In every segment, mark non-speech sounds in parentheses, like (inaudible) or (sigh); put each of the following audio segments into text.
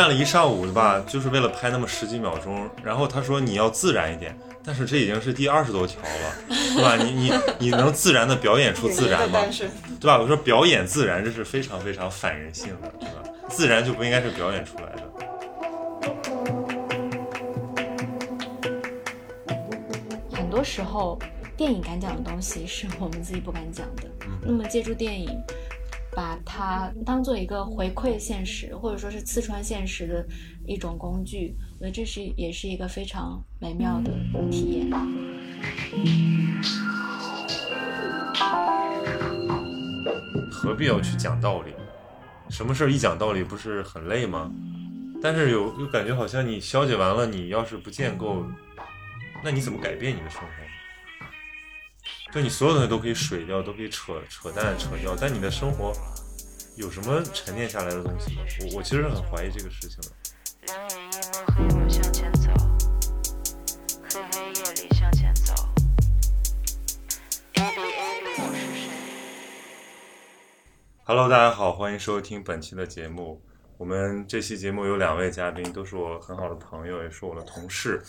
站了一上午对吧，就是为了拍那么十几秒钟。然后他说你要自然一点，但是这已经是第二十多条了，对吧？你你 (laughs) 你能自然的表演出自然吗？对吧？我说表演自然，这是非常非常反人性的，对吧？自然就不应该是表演出来的。很多时候，电影敢讲的东西是我们自己不敢讲的。那么借助电影。把它当做一个回馈现实，或者说是刺穿现实的一种工具，我觉得这是也是一个非常美妙的体验。何必要去讲道理？什么事儿一讲道理不是很累吗？但是有又感觉好像你消解完了，你要是不建构，那你怎么改变你的生活？就你所有东西都可以水掉，都可以扯扯淡扯掉，但你的生活有什么沉淀下来的东西吗？我我其实很怀疑这个事情的。Hello，大家好，欢迎收听本期的节目。我们这期节目有两位嘉宾，都是我很好的朋友，也是我的同事。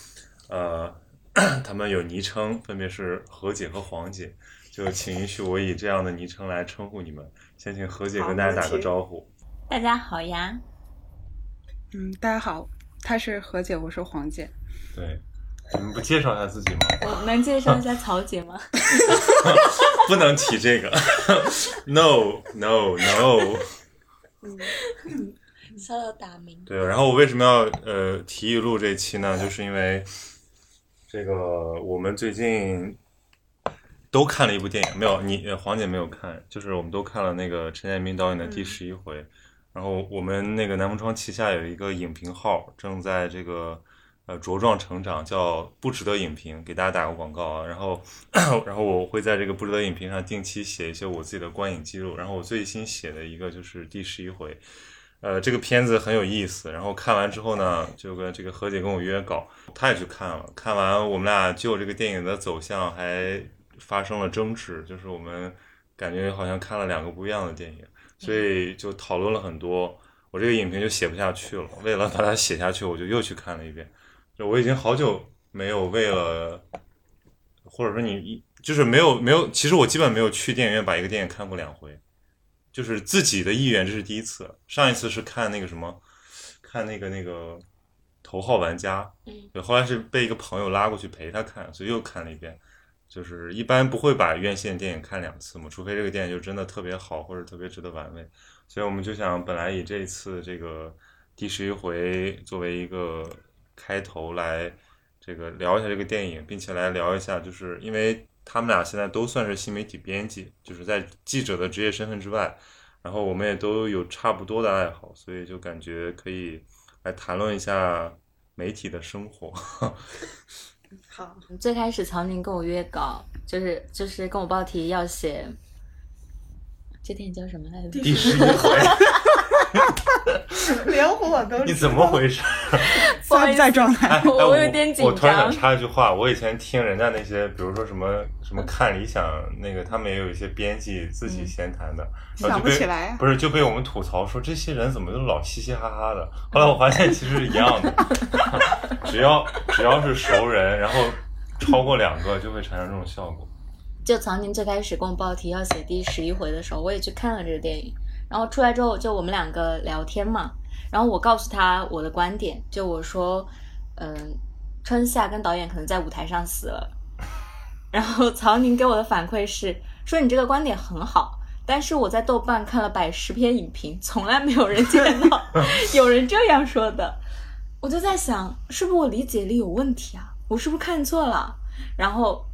呃。(clears throat) 他们有昵称，分别是何姐和黄姐，就请允许我以这样的昵称来称呼你们。先请何姐跟大家打个招呼。大家好呀。嗯，大家好，她是何姐，我是黄姐。对，你们不介绍一下自己吗？我能介绍一下曹姐吗？(laughs) (laughs) 不能提这个。No (laughs) No No。嗯，稍有打鸣。对，然后我为什么要呃提议录这期呢？就是因为。这个我们最近都看了一部电影，没有你黄姐没有看，就是我们都看了那个陈建斌导演的第十一回。然后我们那个南风窗旗下有一个影评号，正在这个呃茁壮成长，叫不值得影评，给大家打个广告啊。然后 (clears throat) 然后我会在这个不值得影评上定期写一些我自己的观影记录。然后我最新写的一个就是第十一回。呃，这个片子很有意思。然后看完之后呢，就跟这个何姐跟我约稿，她也去看了。看完，我们俩就这个电影的走向还发生了争执，就是我们感觉好像看了两个不一样的电影，所以就讨论了很多。我这个影评就写不下去了，为了把它写下去，我就又去看了一遍。就我已经好久没有为了，或者说你一就是没有没有，其实我基本没有去电影院把一个电影看过两回。就是自己的意愿，这是第一次。上一次是看那个什么，看那个那个头号玩家，对，后来是被一个朋友拉过去陪他看，所以又看了一遍。就是一般不会把院线电影看两次嘛，除非这个电影就真的特别好或者特别值得玩味。所以我们就想，本来以这次这个第十一回作为一个开头来这个聊一下这个电影，并且来聊一下，就是因为。他们俩现在都算是新媒体编辑，就是在记者的职业身份之外，然后我们也都有差不多的爱好，所以就感觉可以来谈论一下媒体的生活。(laughs) 好，最开始曹宁跟我约稿，就是就是跟我报题要写，这电影叫什么来着？第十一回。(laughs) 连我都你怎么回事？(laughs) 在在状态，(laughs) 我有点紧张。我突然想插一句话，我以前听人家那些，比如说什么什么看理想那个，他们也有一些编辑自己闲谈的，想不起来，不是就被我们吐槽说这些人怎么都老嘻嘻哈哈的。后来我发现其实是一样的，只要只要是熟人，然后超过两个就会产生这种效果。就曾经最开始跟我报题要写第十一回的时候，我也去看了这个电影。然后出来之后，就我们两个聊天嘛。然后我告诉他我的观点，就我说，嗯，春夏跟导演可能在舞台上死了。然后曹宁给我的反馈是说你这个观点很好，但是我在豆瓣看了百十篇影评，从来没有人见到 (laughs) 有人这样说的。我就在想，是不是我理解力有问题啊？我是不是看错了？然后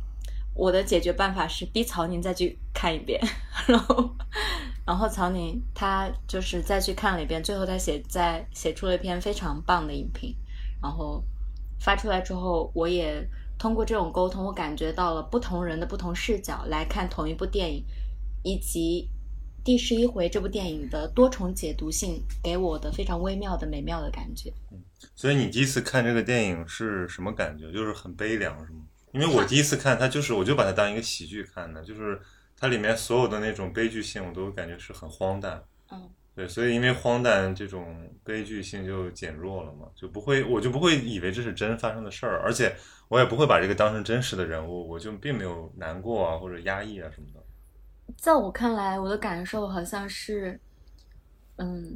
我的解决办法是逼曹宁再去看一遍，然后。然后曹宁他就是再去看了一遍，最后他写在写出了一篇非常棒的影评，然后发出来之后，我也通过这种沟通，我感觉到了不同人的不同视角来看同一部电影，以及第十一回这部电影的多重解读性给我的非常微妙的美妙的感觉。嗯，所以你第一次看这个电影是什么感觉？就是很悲凉，是吗？因为我第一次看它，就是我就把它当一个喜剧看的，就是它里面所有的那种悲剧性，我都感觉是很荒诞。嗯，对，所以因为荒诞这种悲剧性就减弱了嘛，就不会，我就不会以为这是真发生的事儿，而且我也不会把这个当成真实的人物，我就并没有难过啊或者压抑啊什么的。在我看来，我的感受好像是，嗯，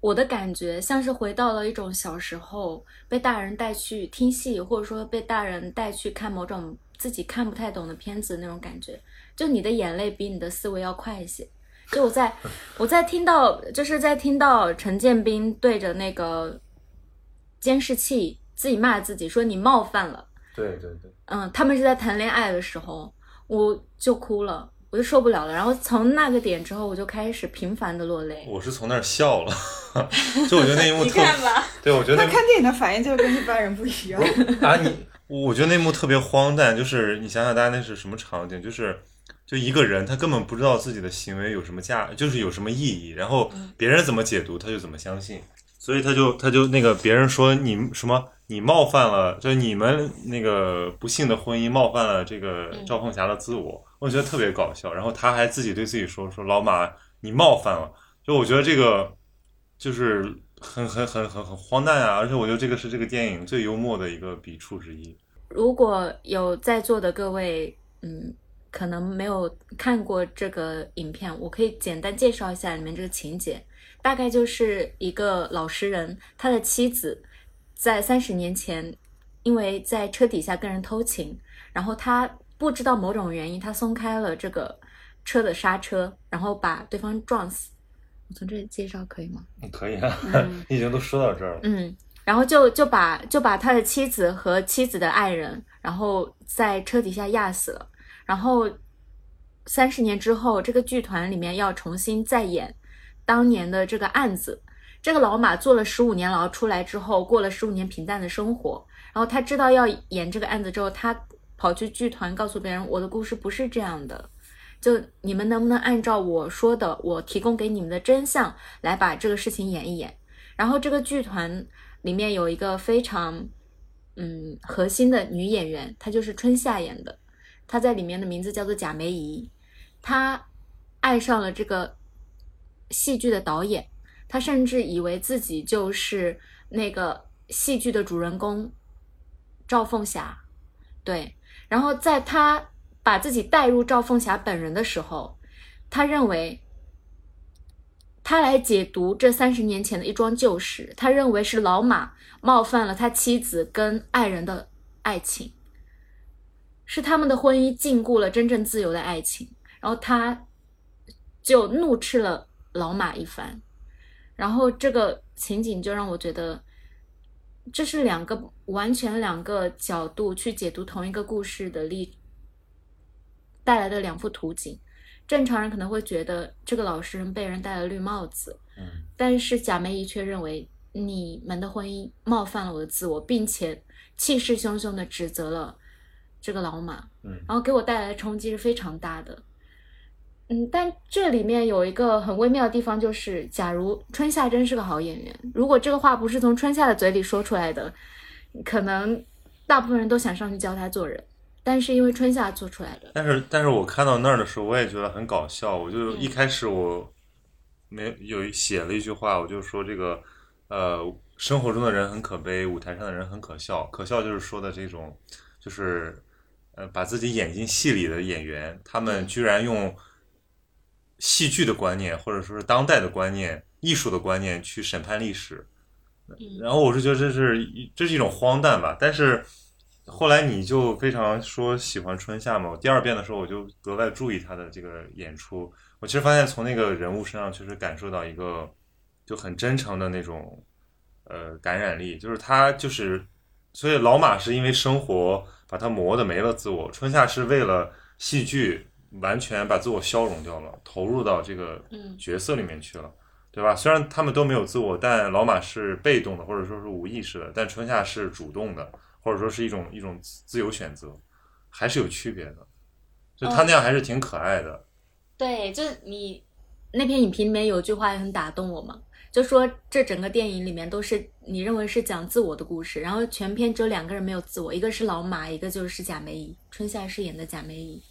我的感觉像是回到了一种小时候被大人带去听戏，或者说被大人带去看某种自己看不太懂的片子那种感觉。就你的眼泪比你的思维要快一些。就我在我在听到，就是在听到陈建斌对着那个监视器自己骂自己说你冒犯了。对对对，嗯，他们是在谈恋爱的时候，我就哭了，我就受不了了。然后从那个点之后，我就开始频繁的落泪。我是从那儿笑了，(laughs) 就我觉得那一幕 (laughs) 你特，看吧，对我觉得那他看电影的反应就跟一般人不一样。啊，你我觉得那幕特别荒诞，就是你想想，大家那是什么场景？就是就一个人，他根本不知道自己的行为有什么价，就是有什么意义，然后别人怎么解读，他就怎么相信，所以他就他就那个别人说你什么，你冒犯了，就是你们那个不幸的婚姻冒犯了这个赵凤霞的自我，我觉得特别搞笑。然后他还自己对自己说说老马，你冒犯了，就我觉得这个就是很很很很很荒诞啊！而且我觉得这个是这个电影最幽默的一个笔触之一。如果有在座的各位，嗯，可能没有看过这个影片，我可以简单介绍一下里面这个情节。大概就是一个老实人，他的妻子在三十年前，因为在车底下跟人偷情，然后他不知道某种原因，他松开了这个车的刹车，然后把对方撞死。我从这里介绍可以吗？可以啊，嗯 (laughs) 已经都说到这儿了。嗯，然后就就把就把他的妻子和妻子的爱人，然后在车底下压死了。然后三十年之后，这个剧团里面要重新再演当年的这个案子。这个老马坐了十五年牢出来之后，过了十五年平淡的生活。然后他知道要演这个案子之后，他跑去剧团告诉别人，我的故事不是这样的。就你们能不能按照我说的，我提供给你们的真相来把这个事情演一演？然后这个剧团里面有一个非常嗯核心的女演员，她就是春夏演的，他在里面的名字叫做贾梅姨，他爱上了这个戏剧的导演，他甚至以为自己就是那个戏剧的主人公赵凤霞，对，然后在他把自己带入赵凤霞本人的时候，他认为。他来解读这三十年前的一桩旧事，他认为是老马冒犯了他妻子跟爱人的爱情，是他们的婚姻禁锢了真正自由的爱情，然后他就怒斥了老马一番，然后这个情景就让我觉得，这是两个完全两个角度去解读同一个故事的例带来的两幅图景。正常人可能会觉得这个老实人被人戴了绿帽子，嗯，但是贾梅姨却认为你们的婚姻冒犯了我的自我，并且气势汹汹的指责了这个老马，嗯然后给我带来的冲击是非常大的。嗯，但这里面有一个很微妙的地方，就是假如春夏真是个好演员，如果这个话不是从春夏的嘴里说出来的，可能大部分人都想上去教他做人。但是因为春夏做出来的，但是但是我看到那儿的时候，我也觉得很搞笑。我就嗯一开始我没有写了一句话，我就说这个呃，生活中的人很可悲，舞台上的人很可笑。可笑就是说的这种，就是呃，把自己演进戏里的演员，他们嗯居然用戏剧的观念，或者说是当代的观念、艺术的观念去审判历史。嗯然后我是觉得这是这是一种荒诞吧，但是后来你就非常说喜欢春夏嘛，我第二遍的时候我就格外注意他的这个演出，我其实发现从那个人物身上确实感受到一个就很真诚的那种呃感染力，就是他就是，所以老马是因为生活把他磨的没了自我，春夏是为了戏剧完全把自我消融掉了，投入到这个嗯角色里面去了。对吧？虽然他们都没有自我，但老马是被动的，或者说是无意识的，但春夏是主动的，或者说是一种一种自由选择，还是有区别的。就他那样还是挺可爱的。对，就是你那篇影评里面有句话也很打动我嘛，就说这整个电影里面都是你认为是讲自我的故事，然后全片只有两个人没有自我，一个是老马，一个就是贾梅姨，春夏饰演的贾梅姨。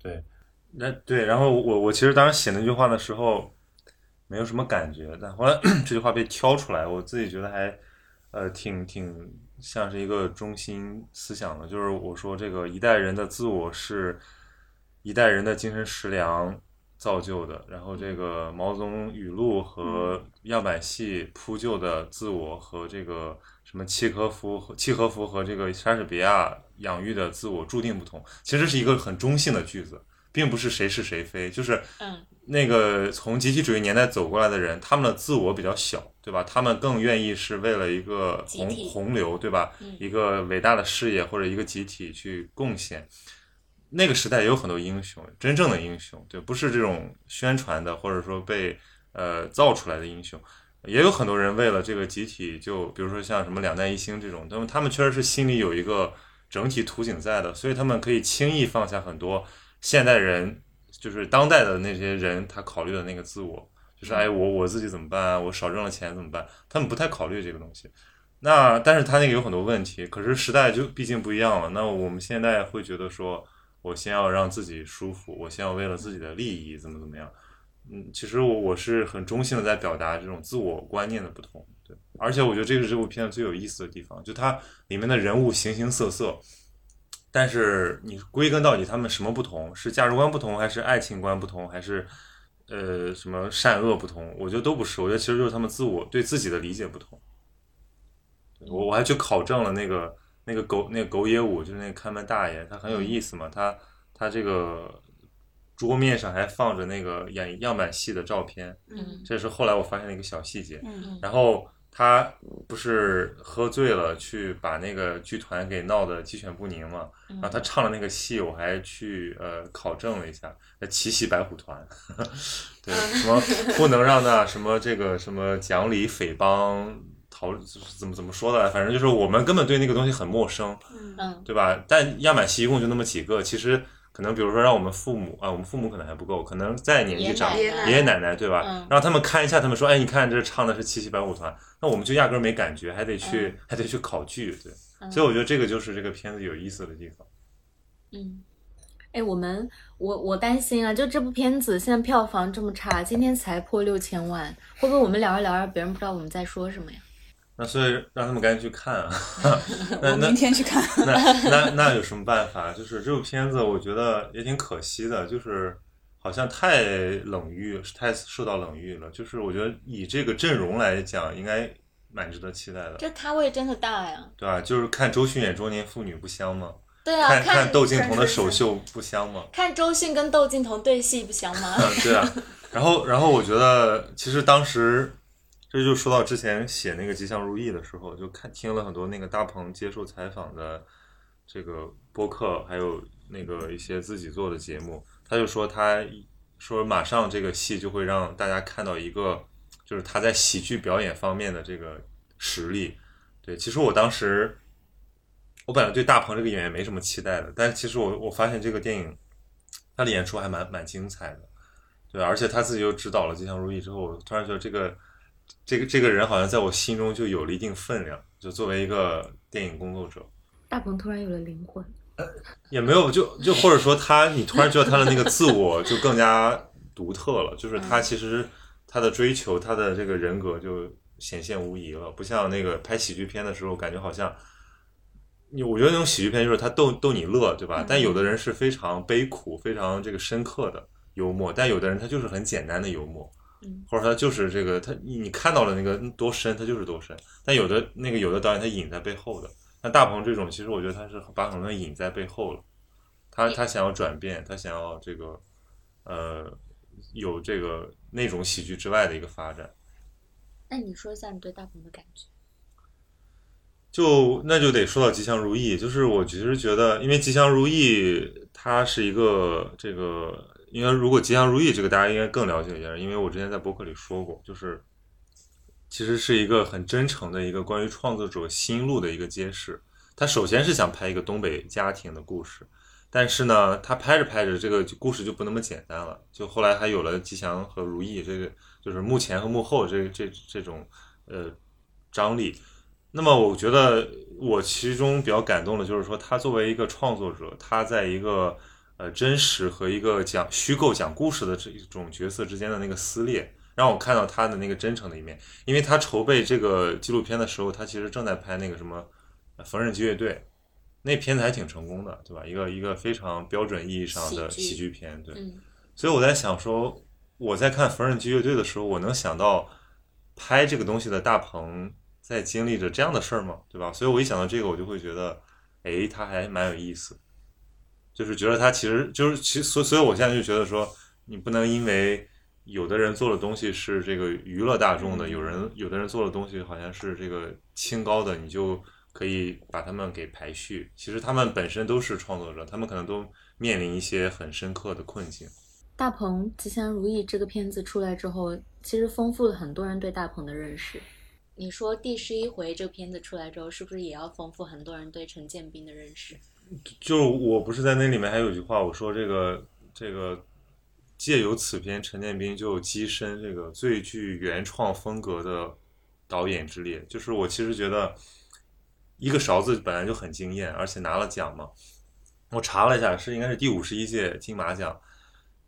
对，那对，然后我我其实当时写那句话的时候没有什么感觉，但后来 (clears throat) 这句话被挑出来，我自己觉得还呃挺挺像是一个中心思想的，就是我说这个一代人的自我是一代人的精神食粮造就的，然后这个毛泽东语录和样板戏铺就的自我和这个什么契诃夫和契诃夫和这个莎士比亚养育的自我注定不同，其实是一个很中性的句子，并不是谁是谁非，就是嗯。那个从集体主义年代走过来的人，他们的自我比较小，对吧？他们更愿意是为了一个洪洪流，对吧？嗯。一个伟大的事业或者一个集体去贡献。那个时代也有很多英雄，真正的英雄，对，不是这种宣传的，或者说被呃造出来的英雄。也有很多人为了这个集体就，比如说像什么两弹一星这种，他们他们确实是心里有一个整体图景在的，所以他们可以轻易放下很多现代人，就是当代的那些人他考虑的那个自我，就是哎我我自己怎么办啊？我少挣了钱怎么办？他们不太考虑这个东西。那但是他那个有很多问题，可是时代就毕竟不一样了。那我们现在会觉得说，我先要让自己舒服，我先要为了自己的利益怎么怎么样。嗯，其实我我是很中性的在表达这种自我观念的不同，对，而且我觉得这个是这部片子最有意思的地方，就它里面的人物形形色色，但是你归根到底他们什么不同？是价值观不同，还是爱情观不同，还是呃什么善恶不同？我觉得都不是，我觉得其实就是他们自我对自己的理解不同。我我还去考证了那个那个狗那个狗野武，就是那个看门大爷，他很有意思嘛，他他这个桌面上还放着那个演样板戏的照片，嗯这是后来我发现的一个小细节。嗯然后他不是喝醉了，去把那个剧团给闹得鸡犬不宁嘛。嗯然后他唱的那个戏，我还去呃考证了一下，呃奇袭白虎团，(laughs) 对，什么不能让那什么这个什么讲理匪帮逃怎么怎么说的，反正就是我们根本对那个东西很陌生，嗯对吧？但样板戏一共就那么几个，其实可能比如说让我们父母啊，我们父母可能还不够，可能再年纪长，爷爷奶奶爷爷奶奶对吧？嗯让他们看一下，他们说，哎，你看这唱的是七七白虎团，那我们就压根儿没感觉，还得去、嗯还得去考据，对。嗯所以我觉得这个就是这个片子有意思的地方。嗯，哎，我们我我担心啊，就这部片子现在票房这么差，今天才破六千万，会不会我们聊着聊着，别人不知道我们在说什么呀？那所以让他们赶紧去看啊。(laughs) 那明天去看。(laughs) 那那那有什么办法？就是这部片子，我觉得也挺可惜的，就是好像太冷遇，太受到冷遇了。就是我觉得以这个阵容来讲，应该蛮值得期待的，这咖位真的大呀！对吧？就是看周迅演《中年妇女》不香吗？对啊，看看窦靖童的首秀不香吗？看周迅跟窦靖童对戏不香吗？(laughs) 嗯，对啊。然后，然后我觉得，其实当时这就说到之前写那个《吉祥如意》的时候，就看听了很多那个大鹏接受采访的这个播客，还有那个一些自己做的节目，他就说他说马上这个戏就会让大家看到一个，就是他在喜剧表演方面的这个实力。对，其实我当时我本来对大鹏这个演员没什么期待的，但其实我我发现这个电影他的演出还蛮蛮精彩的。对，而且他自己又指导了《吉祥如意》之后，我突然觉得这个这个这个人好像在我心中就有了一定分量。就作为一个电影工作者，大鹏突然有了灵魂。也没有就就或者说他，你突然觉得他的那个自我就更加独特了，就是他其实他的追求，他的这个人格就显现无疑了，不像那个拍喜剧片的时候，感觉好像。你我觉得那种喜剧片就是他逗逗你乐，对吧？嗯但有的人是非常悲苦、非常这个深刻的幽默，但有的人他就是很简单的幽默，嗯或者他就是这个他你你看到了那个多深，他就是多深。但有的那个有的导演他隐在背后的，像大鹏这种，其实我觉得他是把很多人隐在背后了。他他想要转变，他想要这个呃有这个那种喜剧之外的一个发展。那你说一下你对大鹏的感觉？就那就得说到《吉祥如意》，就是我其实觉得，因为《吉祥如意》它是一个这个，应该如果《吉祥如意》这个大家应该更了解一下，因为我之前在博客里说过，就是其实是一个很真诚的一个关于创作者心路的一个揭示。他首先是想拍一个东北家庭的故事，但是呢，他拍着拍着，这个故事就不那么简单了。就后来还有了吉祥和如意，这个就是幕前和幕后这这这种呃张力。那么我觉得我其中比较感动的就是说，他作为一个创作者，他在一个呃真实和一个讲虚构讲故事的这一种角色之间的那个撕裂，让我看到他的那个真诚的一面。因为他筹备这个纪录片的时候，他其实正在拍那个什么《缝纫机乐队》。那片子还挺成功的，对吧？一个一个非常标准意义上的喜剧片，对。所以我在想说，我在看《缝纫机乐队》的时候，我能想到拍这个东西的大鹏在经历着这样的事儿吗？对吧？所以我一想到这个，我就会觉得，哎，他还蛮有意思。就是觉得他其实就是其所，所以我现在就觉得说，你不能因为有的人做的东西是这个娱乐大众的，有人有的人做的东西好像是这个清高的，你就。可以把他们给排序。其实他们本身都是创作者，他们可能都面临一些很深刻的困境。大鹏吉祥如意这个片子出来之后，其实丰富了很多人对大鹏的认识。你说第十一回这个片子出来之后，是不是也要丰富很多人对陈建斌的认识？就我不是在那里面还有句话，我说这个这个借由此片，陈建斌就跻身这个最具原创风格的导演之列。就是我其实觉得。一个勺子本来就很惊艳，而且拿了奖嘛。我查了一下，是应该是第五十一届金马奖。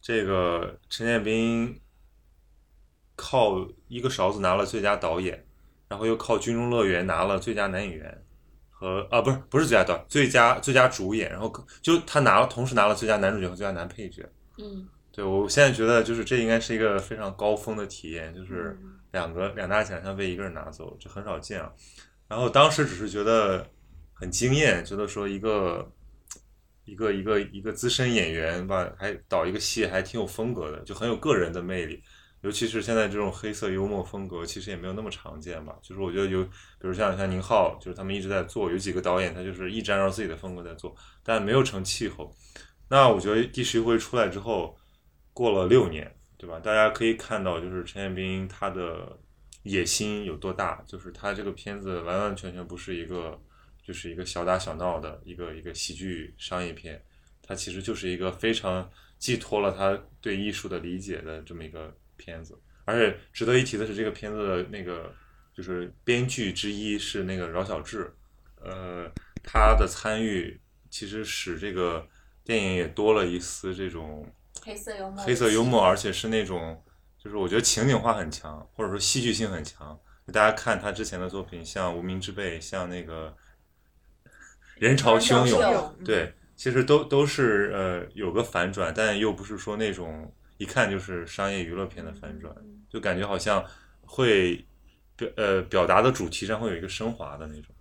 这个陈建斌靠一个勺子拿了最佳导演，然后又靠《军中乐园》拿了最佳男演员和啊不是不是最佳导最佳最佳主演，然后就他拿了同时拿了最佳男主角和最佳男配角。嗯，对我现在觉得就是这应该是一个非常高峰的体验，就是两个两大奖项被一个人拿走，这很少见啊。然后当时只是觉得很惊艳，觉得说一个一个一个一个资深演员吧，还导一个戏还挺有风格的，就很有个人的魅力。尤其是现在这种黑色幽默风格，其实也没有那么常见吧。就是我觉得有，比如像像宁浩，就是他们一直在做，有几个导演他就是一直按照自己的风格在做，但没有成气候。那我觉得第十一回出来之后，过了六年，对吧？大家可以看到，就是陈建斌他的。野心有多大？就是他这个片子完完全全不是一个，就是一个小打小闹的一个一个喜剧商业片，它其实就是一个非常寄托了他对艺术的理解的这么一个片子。而且值得一提的是，这个片子的那个就是编剧之一是那个饶晓志，呃，他的参与其实使这个电影也多了一丝这种黑色幽默，黑色幽默，而且是那种。就是我觉得情景化很强，或者说戏剧性很强。大家看他之前的作品，像《无名之辈》，像那个《人潮汹涌》，对，其实都都是呃有个反转，但又不是说那种一看就是商业娱乐片的反转，就感觉好像会表呃表达的主题上会有一个升华的那种。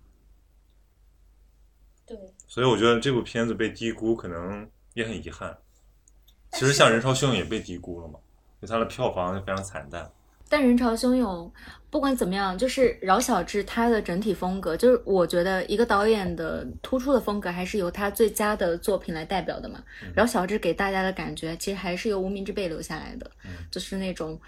对。所以我觉得这部片子被低估，可能也很遗憾。其实像《人潮汹涌》也被低估了嘛。就它的票房就非常惨淡，但人潮汹涌，不管怎么样，就是饶小志他的整体风格，就是我觉得一个导演的突出的风格，还是由他最佳的作品来代表的嘛。饶小志给大家的感觉，其实还是由无名之辈留下来的，就是那种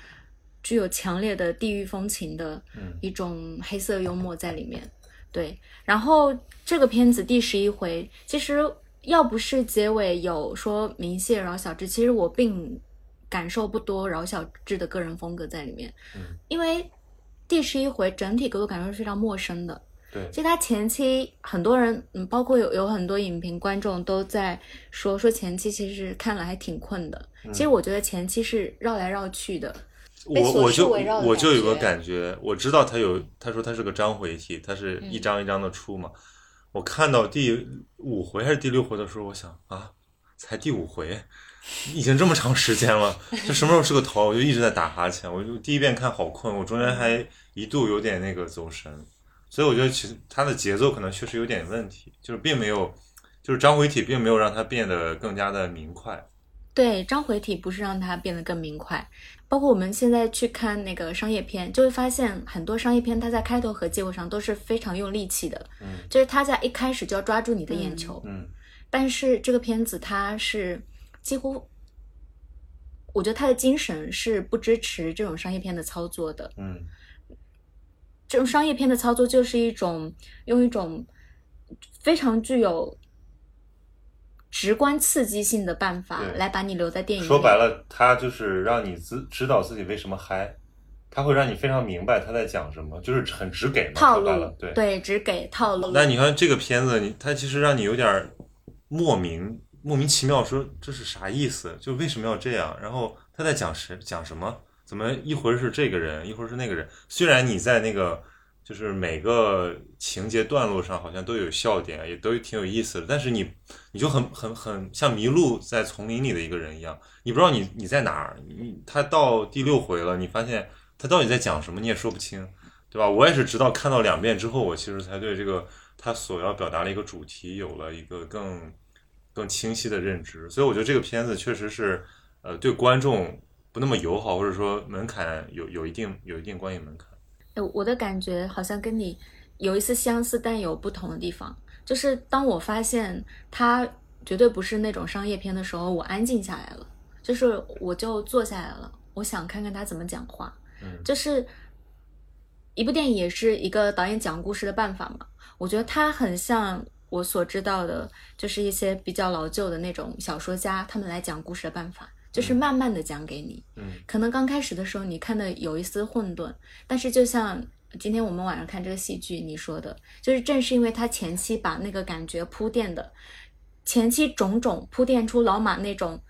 具有强烈的地域风情的一种黑色幽默在里面。对，然后这个片子第十一回，其实要不是结尾有说明谢饶小志，其实我并。感受不多，饶小志的个人风格在里面。嗯，因为第十一回整体给我感受是非常陌生的。对，其实他前期很多人，嗯，包括有有很多影评观众都在说说前期其实看了还挺困的。其实我觉得前期是绕来绕去的，我我就我就有个感觉，我知道他有他说他是个章回体，他是一章一章的出嘛。我看到第五回还是第六回的时候，我想啊，才第五回。已经这么长时间了，(laughs) 这什么时候是个头？我就一直在打哈欠。我就第一遍看好困，我中间还一度有点那个走神，所以我觉得其实它的节奏可能确实有点问题，就是并没有，就是章回体并没有让它变得更加的明快。对，章回体不是让它变得更明快。包括我们现在去看那个商业片，就会发现很多商业片它在开头和结尾上都是非常用力气的，嗯，就是它在一开始就要抓住你的眼球，嗯，但是这个片子它是。几乎，我觉得他的精神是不支持这种商业片的操作的。嗯，这种商业片的操作就是一种用一种非常具有直观刺激性的办法来把你留在电影。说白了，他就是让你知知道自己为什么嗨，他会让你非常明白他在讲什么，就是很直给嘛。套路对，对。直给套路。那你看这个片子，你它其实让你有点莫名莫名其妙，说这是啥意思？就为什么要这样？然后他在讲什讲什么？怎么一会儿是这个人，一会儿是那个人？虽然你在那个就是每个情节段落上好像都有笑点，也都挺有意思的，但是你你就很很很像迷路在丛林里的一个人一样，你不知道你你在哪儿。你他到第六回了，你发现他到底在讲什么，你也说不清。对吧？我也是直到看到两遍之后，我其实才对这个他所要表达的一个主题有了一个更更清晰的认知。所以我觉得这个片子确实是，呃，对观众不那么友好，或者说门槛有有一定有一定观影门槛。哎，我的感觉好像跟你有一丝相似，但有不同的地方。就是当我发现它绝对不是那种商业片的时候，我安静下来了，就是我就坐下来了，我想看看他怎么讲话。嗯就是一部电影也是一个导演讲故事的办法嘛。我觉得它很像我所知道的，就是一些比较老旧的那种小说家他们来讲故事的办法，就是慢慢的讲给你。嗯可能刚开始的时候你看的有一丝混沌，但是就像今天我们晚上看这个戏剧，你说的，就是正是因为他前期把那个感觉铺垫的，前期种种铺垫出老马那种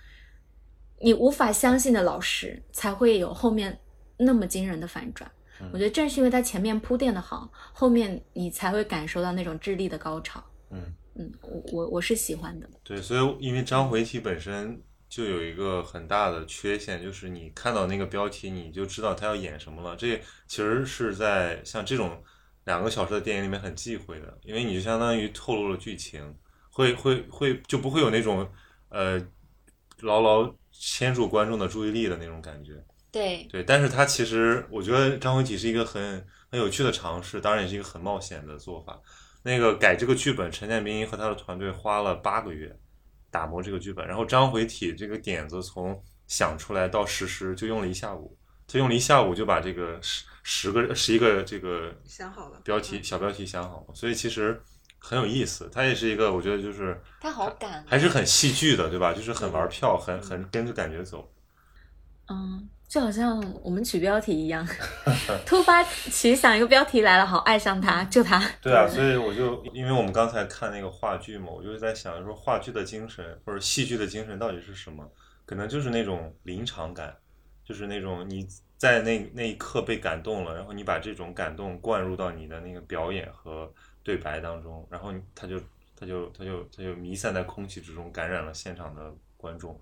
你无法相信的老实，才会有后面那么惊人的反转。嗯我觉得正是因为他前面铺垫的好，后面你才会感受到那种智力的高潮。嗯，嗯，我我我是喜欢的。对，所以因为章回体本身就有一个很大的缺陷，就是你看到那个标题，你就知道他要演什么了。这其实是在像这种两个小时的电影里面很忌讳的，因为你就相当于透露了剧情，会会会就不会有那种呃牢牢牵住观众的注意力的那种感觉。对，对，但是它其实我觉得张回体是一个很很有趣的尝试，当然也是一个很冒险的做法。那个改这个剧本，陈建斌和他的团队花了八个月打磨这个剧本，然后张回体这个点子从想出来到实施就用了一下午，他用了一下午就把这个十十个十一个这个想好了标题小标题想好了，所以其实很有意思。它也是一个我觉得就是他好感，还是很戏剧的，对吧？就是很玩票，很很跟着感觉走。嗯，就好像我们取标题一样，(laughs) 突发奇想一个标题来了，好爱上他，就他。对啊，所以我就因为我们刚才看那个话剧嘛，我就是在想说话剧的精神或者戏剧的精神到底是什么？可能就是那种临场感，就是那种你在那那一刻被感动了，然后你把这种感动灌入到你的那个表演和对白当中，然后他就他就他就他就弥散在空气之中，感染了现场的观众。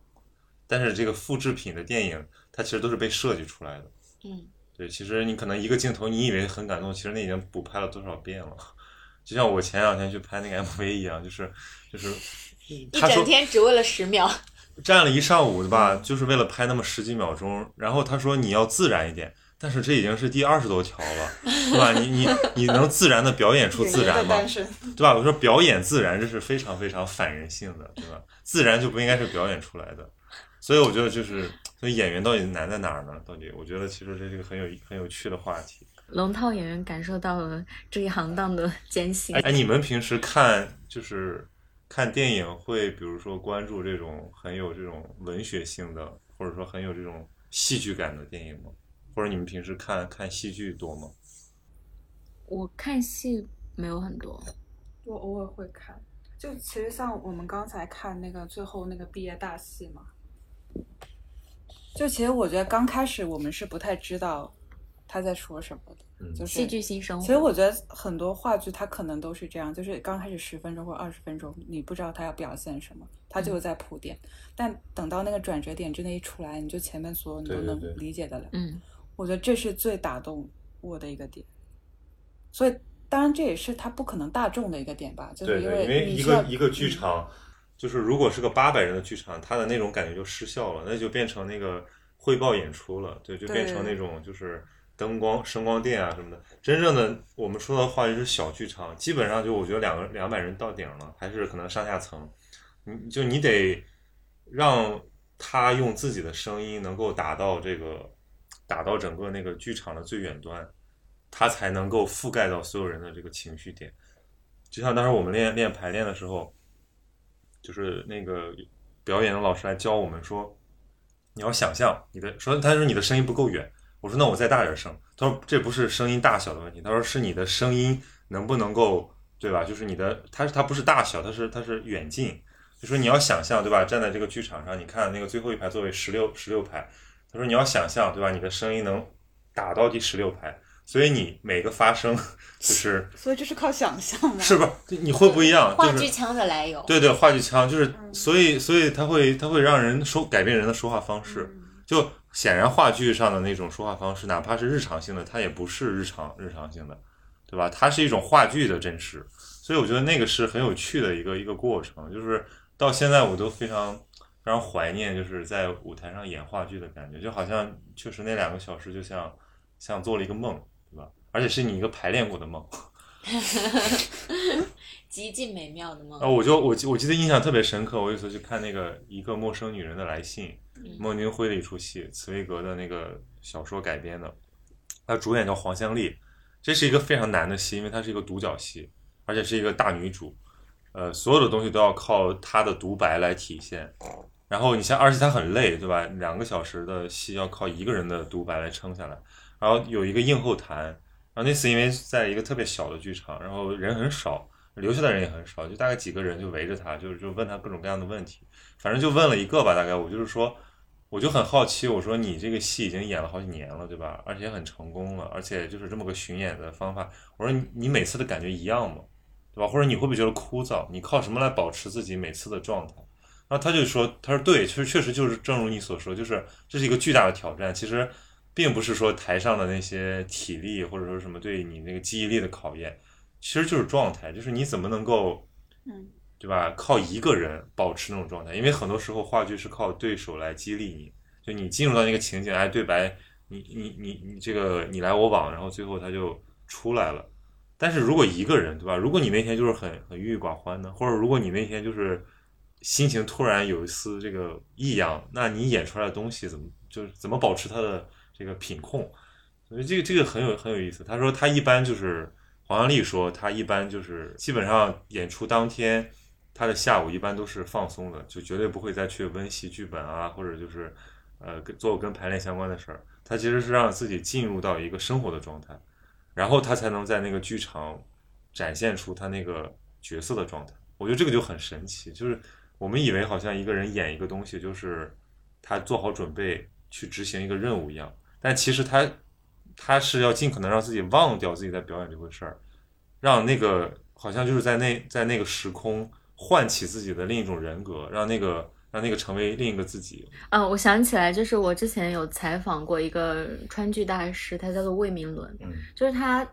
但是这个复制品的电影，它其实都是被设计出来的。嗯，对，其实你可能一个镜头，你以为很感动，其实那已经补拍了多少遍了。就像我前两天去拍那个 MV 一样，就是就是一整天只为了十秒。(laughs) 站了一上午，对吧？就是为了拍那么十几秒钟。然后他说你要自然一点，但是这已经是第二十多条了，对吧？你你 (laughs) 你能自然的表演出自然吗？对吧？我说表演自然，这是非常非常反人性的，对吧？自然就不应该是表演出来的。所以我觉得就是，所以演员到底难在哪儿呢？到底，我觉得其实这是一个很有很有趣的话题。龙套演员感受到了这一行当的艰辛哎。哎，你们平时看就是看电影会，比如说关注这种很有这种文学性的，或者说很有这种戏剧感的电影吗？或者你们平时看看戏剧多吗？我看戏没有很多，我偶尔会看。就其实像我们刚才看那个最后那个毕业大戏嘛，就其实我觉得刚开始我们是不太知道他在说什么的，嗯就是戏剧性生活。其实我觉得很多话剧它可能都是这样，就是刚开始十分钟或二十分钟，你不知道他要表现什么，他就是在铺垫。但等到那个转折点真的一出来，你就前面所有你都能理解的了。嗯，我觉得这是最打动我的一个点。所以，当然这也是他不可能大众的一个点吧，就是因对对，因为一个一个剧嗯场，就是如果是个八百人的剧场，它的那种感觉就失效了，那就变成那个汇报演出了，对，就变成那种就是灯光、声光电啊什么的。真正的我们说的话就是小剧场，基本上就我觉得两个两百人到顶了，还是可能上下层，你就你得让他用自己的声音能够打到这个打到整个那个剧场的最远端，他才能够覆盖到所有人的这个情绪点。就像当时我们练练排练的时候，就是那个表演的老师来教我们说，你要想象你的，说他说你的声音不够远，我说那我再大点声，他说这不是声音大小的问题，他说是你的声音能不能够，对吧？就是你的，它它不是大小，他是他是远近，就说你要想象，对吧？站在这个剧场上，你看那个最后一排座位十六十六排，他说你要想象，对吧？你的声音能打到第十六排，所以你每个发声 (laughs) 就是所以这是靠想象的。是不是你会不一样？话剧腔的来由。对对，话剧腔就是，所以所以它会它会让人说改变人的说话方式。就显然话剧上的那种说话方式，哪怕是日常性的，它也不是日常日常性的，对吧？它是一种话剧的真实。所以我觉得那个是很有趣的一个一个过程，就是到现在我都非常非常怀念，就是在舞台上演话剧的感觉，就好像确实那两个小时就像像做了一个梦，对吧？而且是你一个排练过的梦。(laughs) 极尽美妙的梦啊，。我就我记我记得印象特别深刻，我有一次去看那个《一个陌生女人的来信》，孟京辉的一出戏，茨威格的那个小说改编的，他主演叫黄香丽，这是一个非常难的戏，因为它是一个独角戏，而且是一个大女主，呃，所有的东西都要靠她的独白来体现。然后你像，而且她很累，对吧？两个小时的戏要靠一个人的独白来撑下来。然后有一个映后谈，然后那次因为在一个特别小的剧场，然后人很少，留下的人也很少，就大概几个人就围着他，就是就问他各种各样的问题，反正就问了一个吧，大概我就是说，我就很好奇，我说你这个戏已经演了好几年了，对吧？而且很成功了，而且就是这么个巡演的方法，我说你你每次的感觉一样吗？对吧？或者你会不会觉得枯燥？你靠什么来保持自己每次的状态？然后他就说，他说对，确实确实就是正如你所说，就是这是一个巨大的挑战。其实并不是说台上的那些体力或者说什么对你那个记忆力的考验，其实就是状态，就是你怎么能够，嗯，对吧？靠一个人保持那种状态，因为很多时候话剧是靠对手来激励你，就你进入到那个情景，哎，对白，你你你你这个你来我往，然后最后他就出来了。但是如果一个人，对吧？如果你那天就是很很郁郁寡欢的，或者如果你那天就是心情突然有一丝这个异样，那你演出来的东西怎么就是怎么保持它的这个品控？所以这个这个很有很有意思。他说他一般就是黄阳丽说他一般就是基本上演出当天他的下午一般都是放松的，就绝对不会再去温习剧本啊，或者就是呃做跟排练相关的事儿。他其实是让自己进入到一个生活的状态，然后他才能在那个剧场展现出他那个角色的状态。我觉得这个就很神奇，就是我们以为好像一个人演一个东西，就是他做好准备去执行一个任务一样，但其实他他是要尽可能让自己忘掉自己在表演这回事儿，让那个好像就是在那在那个时空唤起自己的另一种人格，让那个让那个成为另一个自己。嗯，我想起来，就是我之前有采访过一个川剧大师，他叫做魏明伦，嗯就是他，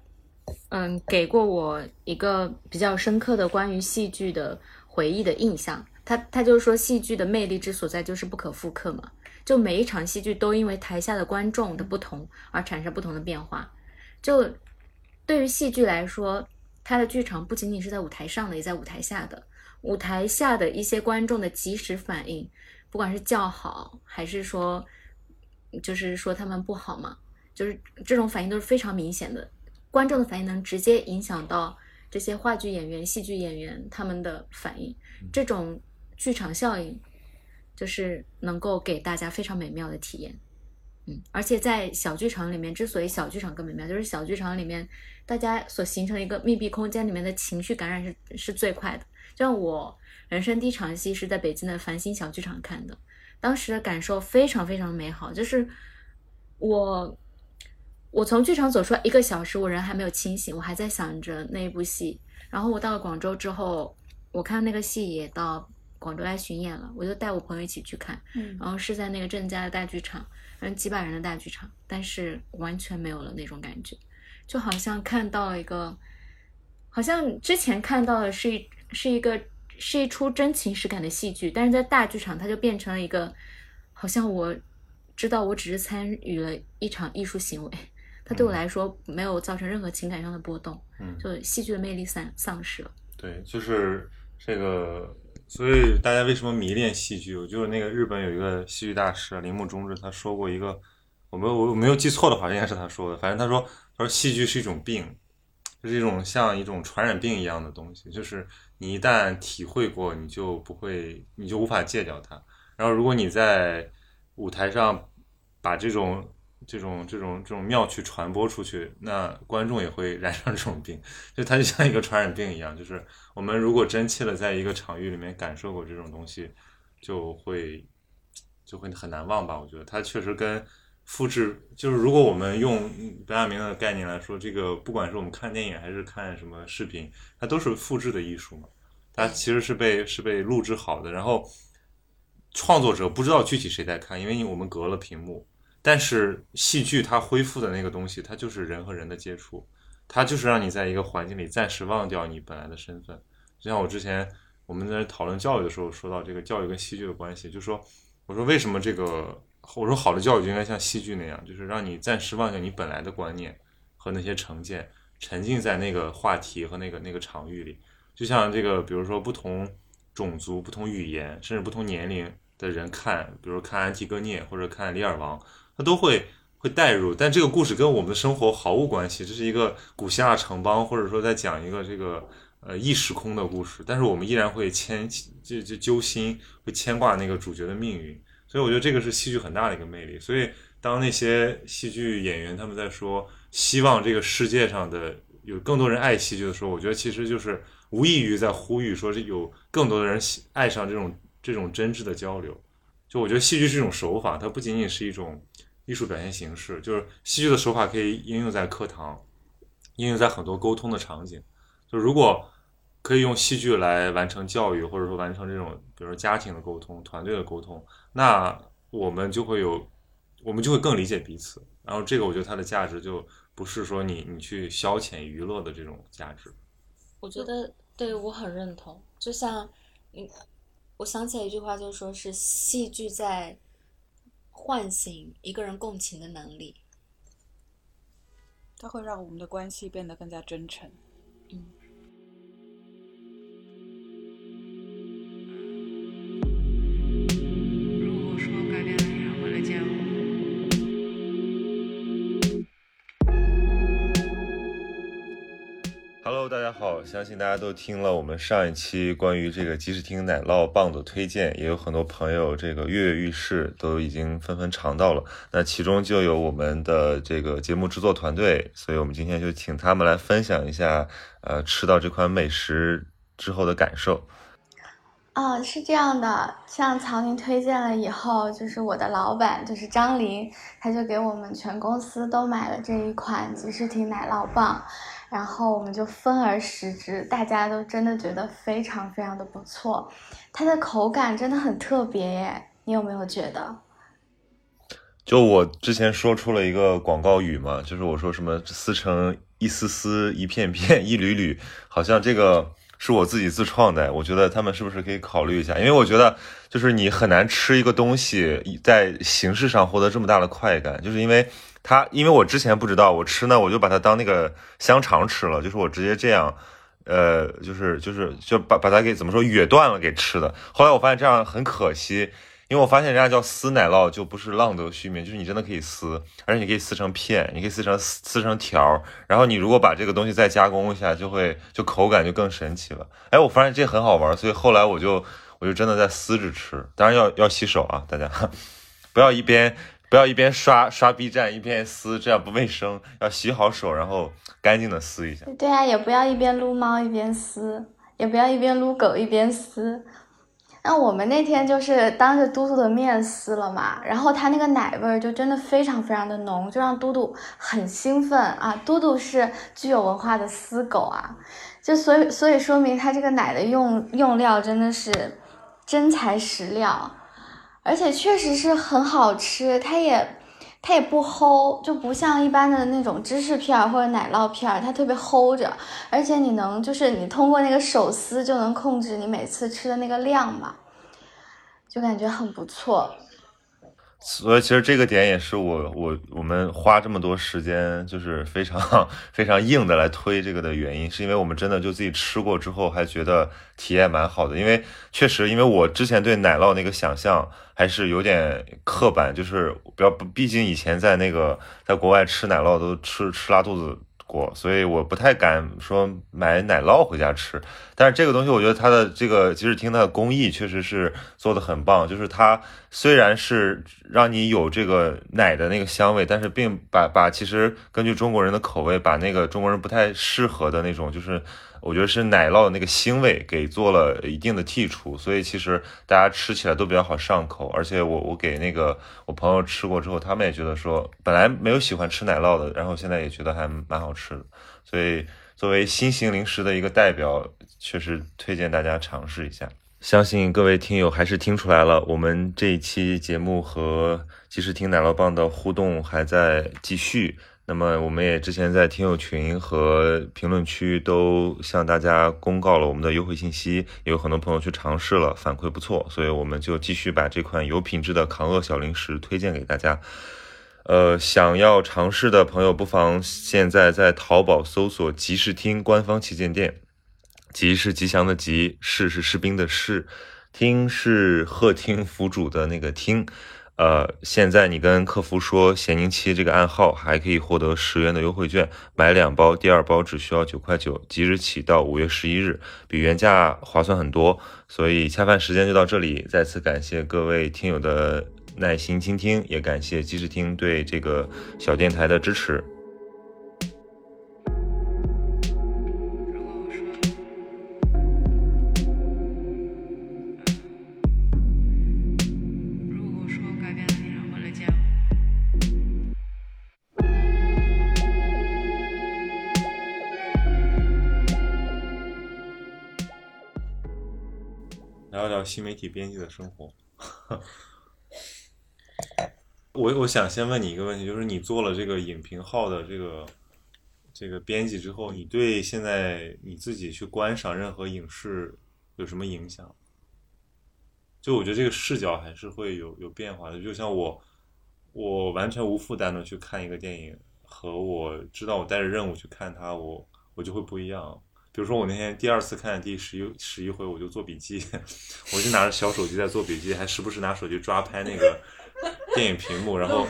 嗯，给过我一个比较深刻的关于戏剧的回忆的印象。他他就是说，戏剧的魅力之所在就是不可复刻嘛，就每一场戏剧都因为台下的观众的不同而产生不同的变化。就对于戏剧来说，它的剧场不仅仅是在舞台上的，也在舞台下的。舞台下的一些观众的及时反应，不管是叫好还是说，就是说他们不好嘛，就是这种反应都是非常明显的。观众的反应能直接影响到这些话剧演员、戏剧演员他们的反应，这种剧场效应就是能够给大家非常美妙的体验。嗯，而且在小剧场里面，之所以小剧场更美妙，就是小剧场里面大家所形成一个密闭空间里面的情绪感染是是最快的。就像我人生第一场戏是在北京的繁星小剧场看的，当时的感受非常非常美好，就是我我从剧场走出来一个小时，我人还没有清醒，我还在想着那一部戏。然后我到了广州之后，我看那个戏也到广州来巡演了，我就带我朋友一起去看，嗯。然后是在那个郑家的大剧场，反正，几百人的大剧场，但是完全没有了那种感觉，就好像看到一个，好像之前看到的是一是一个是一出真情实感的戏剧，但是在大剧场它就变成了一个，好像我知道我只是参与了一场艺术行为，它对我来说没有造成任何情感上的波动，嗯，就戏剧的魅力丧丧失了。对，就是这个，所以大家为什么迷恋戏剧？我就是那个日本有一个戏剧大师铃木忠志，他说过一个，我没有我没有记错的话，应该是他说的。反正他说，他说戏剧是一种病，就是一种像一种传染病一样的东西，就是你一旦体会过，你就不会，你就无法戒掉它。然后如果你在舞台上把这种这种这种这种妙趣传播出去，那观众也会染上这种病，就它就像一个传染病一样。就是我们如果真切的在一个场域里面感受过这种东西，就会就会很难忘吧。我觉得它确实跟复制，就是如果我们用白亚明的概念来说，这个不管是我们看电影还是看什么视频，它都是复制的艺术嘛。它其实是被是被录制好的，然后创作者不知道具体谁在看，因为我们隔了屏幕。但是戏剧它恢复的那个东西，它就是人和人的接触，它就是让你在一个环境里暂时忘掉你本来的身份。就像我之前我们在讨论教育的时候说到这个教育跟戏剧的关系，就说我说为什么这个我说好的教育就应该像戏剧那样，就是让你暂时忘掉你本来的观念和那些成见，沉浸在那个话题和那个那个场域里。就像这个，比如说不同种族、不同语言，甚至不同年龄的人看，比如看安提戈涅或者看《李尔王》。他都会会带入，但这个故事跟我们的生活毫无关系。这是一个古希腊城邦，或者说在讲一个这个呃异时空的故事，但是我们依然会牵就就揪心，会牵挂那个主角的命运。所以我觉得这个是戏剧很大的一个魅力。所以当那些戏剧演员他们在说希望这个世界上的有更多人爱戏剧的时候，我觉得其实就是无异于在呼吁说，是有更多的人爱上这种这种真挚的交流。就我觉得戏剧是一种手法，它不仅仅是一种艺术表现形式。就是戏剧的手法可以应用在课堂，应用在很多沟通的场景。就如果可以用戏剧来完成教育，或者说完成这种，比如说家庭的沟通、团队的沟通，那我们就会有，我们就会更理解彼此。然后这个我觉得它的价值就不是说你你去消遣娱乐的这种价值。我觉得对我很认同，就像你。我想起来一句话，就是说是戏剧在唤醒一个人共情的能力，它会让我们的关系变得更加真诚。嗯。好，相信大家都听了我们上一期关于这个即时听奶酪棒的推荐，也有很多朋友这个跃跃欲试，都已经纷纷尝到了。那其中就有我们的这个节目制作团队，所以我们今天就请他们来分享一下，呃，吃到这款美食之后的感受。哦，是这样的，像曹宁推荐了以后，就是我的老板就是张林，他就给我们全公司都买了这一款即时听奶酪棒。然后我们就分而食之，大家都真的觉得非常非常的不错，它的口感真的很特别耶，你有没有觉得？就我之前说出了一个广告语嘛，就是我说什么撕成一丝丝、一片片、一缕缕，好像这个是我自己自创的。我觉得他们是不是可以考虑一下？因为我觉得就是你很难吃一个东西，在形式上获得这么大的快感，就是因为。它，因为我之前不知道，我吃呢，我就把它当那个香肠吃了，就是我直接这样，呃，就是就是就把把它给怎么说哕断了给吃的。后来我发现这样很可惜，因为我发现人家叫撕奶酪就不是浪得虚名，就是你真的可以撕，而且你可以撕成片，你可以撕成撕成条，然后你如果把这个东西再加工一下，就会就口感就更神奇了。哎，我发现这很好玩，所以后来我就我就真的在撕着吃，当然要要洗手啊，大家不要一边。不要一边刷刷 B 站一边撕，这样不卫生。要洗好手，然后干净的撕一下。对啊，也不要一边撸猫一边撕，也不要一边撸狗一边撕。那我们那天就是当着嘟嘟的面撕了嘛，然后它那个奶味儿就真的非常非常的浓，就让嘟嘟很兴奋啊。嘟嘟是具有文化的撕狗啊，就所以所以说明它这个奶的用用料真的是真材实料。而且确实是很好吃，它也它也不齁，就不像一般的那种芝士片或者奶酪片，它特别齁着。而且你能就是你通过那个手撕就能控制你每次吃的那个量嘛，就感觉很不错。所以其实这个点也是我我我们花这么多时间，就是非常非常硬的来推这个的原因，是因为我们真的就自己吃过之后还觉得体验蛮好的。因为确实，因为我之前对奶酪那个想象还是有点刻板，就是不要，毕竟以前在那个在国外吃奶酪都吃吃拉肚子。过，所以我不太敢说买奶酪回家吃。但是这个东西，我觉得它的这个即使听它的工艺确实是做的很棒，就是它虽然是让你有这个奶的那个香味，但是并把把其实根据中国人的口味，把那个中国人不太适合的那种就是。我觉得是奶酪的那个腥味给做了一定的剔除，所以其实大家吃起来都比较好上口。而且我我给那个我朋友吃过之后，他们也觉得说本来没有喜欢吃奶酪的，然后现在也觉得还蛮好吃的。所以作为新型零食的一个代表，确实推荐大家尝试一下。相信各位听友还是听出来了，我们这一期节目和即时听奶酪棒的互动还在继续。那么，我们也之前在听友群和评论区都向大家公告了我们的优惠信息，也有很多朋友去尝试了，反馈不错，所以我们就继续把这款有品质的抗饿小零食推荐给大家。呃，想要尝试的朋友，不妨现在在淘宝搜索“吉士听”官方旗舰店，“吉”是吉祥的“吉”，“士”是士兵的“士”，“听”是鹤听府主的那个“听”。呃，现在你跟客服说“咸宁七”这个暗号，还可以获得十元的优惠券，买两包，第二包只需要九块九，即日起到五月十一日，比原价划算很多。所以恰饭时间就到这里，再次感谢各位听友的耐心倾听，也感谢即时听对这个小电台的支持。新媒体编辑的生活，(laughs) 我我想先问你一个问题，就是你做了这个影评号的这个这个编辑之后，你对现在你自己去观赏任何影视有什么影响？就我觉得这个视角还是会有有变化的。就像我，我完全无负担的去看一个电影，和我知道我带着任务去看它，我我就会不一样。比如说我那天第二次看第十一十一回，我就做笔记，我就拿着小手机在做笔记，还时不时拿手机抓拍那个电影屏幕，然后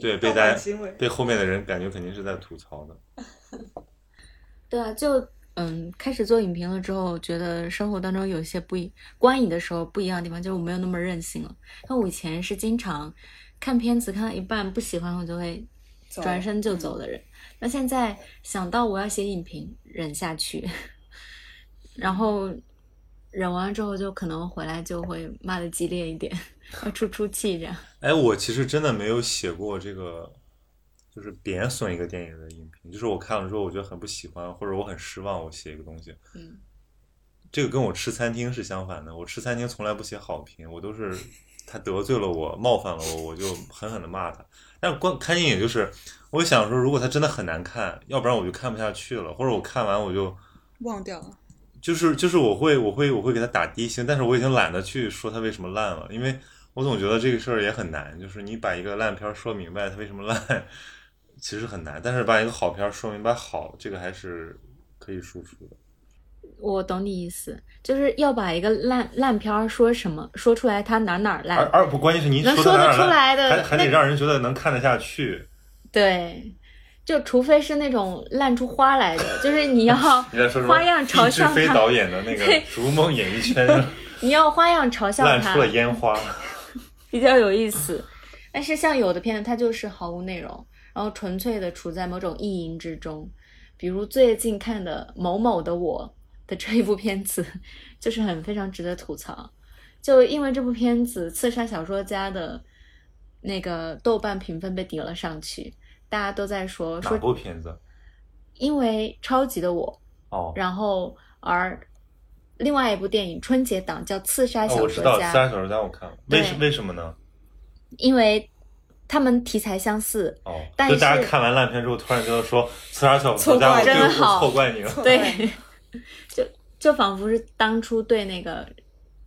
对被大家被后面的人感觉肯定是在吐槽的。(laughs) 对啊，就嗯，开始做影评了之后，觉得生活当中有一些不一观影的时候不一样的地方，就是我没有那么任性了。那我以前是经常看片子看到一半不喜欢，我就会转身就走的人。那现在想到我要写影评，忍下去，(laughs) 然后忍完之后就可能回来就会骂的激烈一点，(laughs) 要出出气这样。哎，我其实真的没有写过这个，就是贬损一个电影的影评，就是我看了之后我觉得很不喜欢，或者我很失望，我写一个东西。嗯，这个跟我吃餐厅是相反的，我吃餐厅从来不写好评，我都是他得罪了我，冒犯了我，我就狠狠的骂他。但观看电影就是。我想说，如果它真的很难看，要不然我就看不下去了，或者我看完我就忘掉了。就是就是我会我会我会给它打低星，但是我已经懒得去说它为什么烂了，因为我总觉得这个事儿也很难，就是你把一个烂片说明白它为什么烂，(laughs) 其实很难，但是把一个好片说明白好，这个还是可以输出的。我懂你意思，就是要把一个烂烂片说什么说出来，它哪哪烂。而而不关键是你能说得出来的，还还得让人觉得能看得下去。对，就除非是那种烂出花来的，就是你要 (laughs) 花样嘲笑他。飞导演的那个《逐梦演艺圈》，(laughs) 你要花样嘲笑他。烂出了烟花，比较有意思。但是像有的片子，它就是毫无内容，然后纯粹的处在某种意淫之中。比如最近看的某某的我的这一部片子，就是很非常值得吐槽。就因为这部片子，《刺杀小说家》的那个豆瓣评分被顶了上去。大家都在说说哪部片子？因为超级的我哦，然后而另外一部电影春节档叫《刺杀小说家》，我知道《刺杀小说家》，我看了，为什为什么呢？因为他们题材相似哦，但是大家看完烂片之后，突然觉得说《刺杀小说家》真好，错怪你了，对，(laughs) 就就仿佛是当初对那个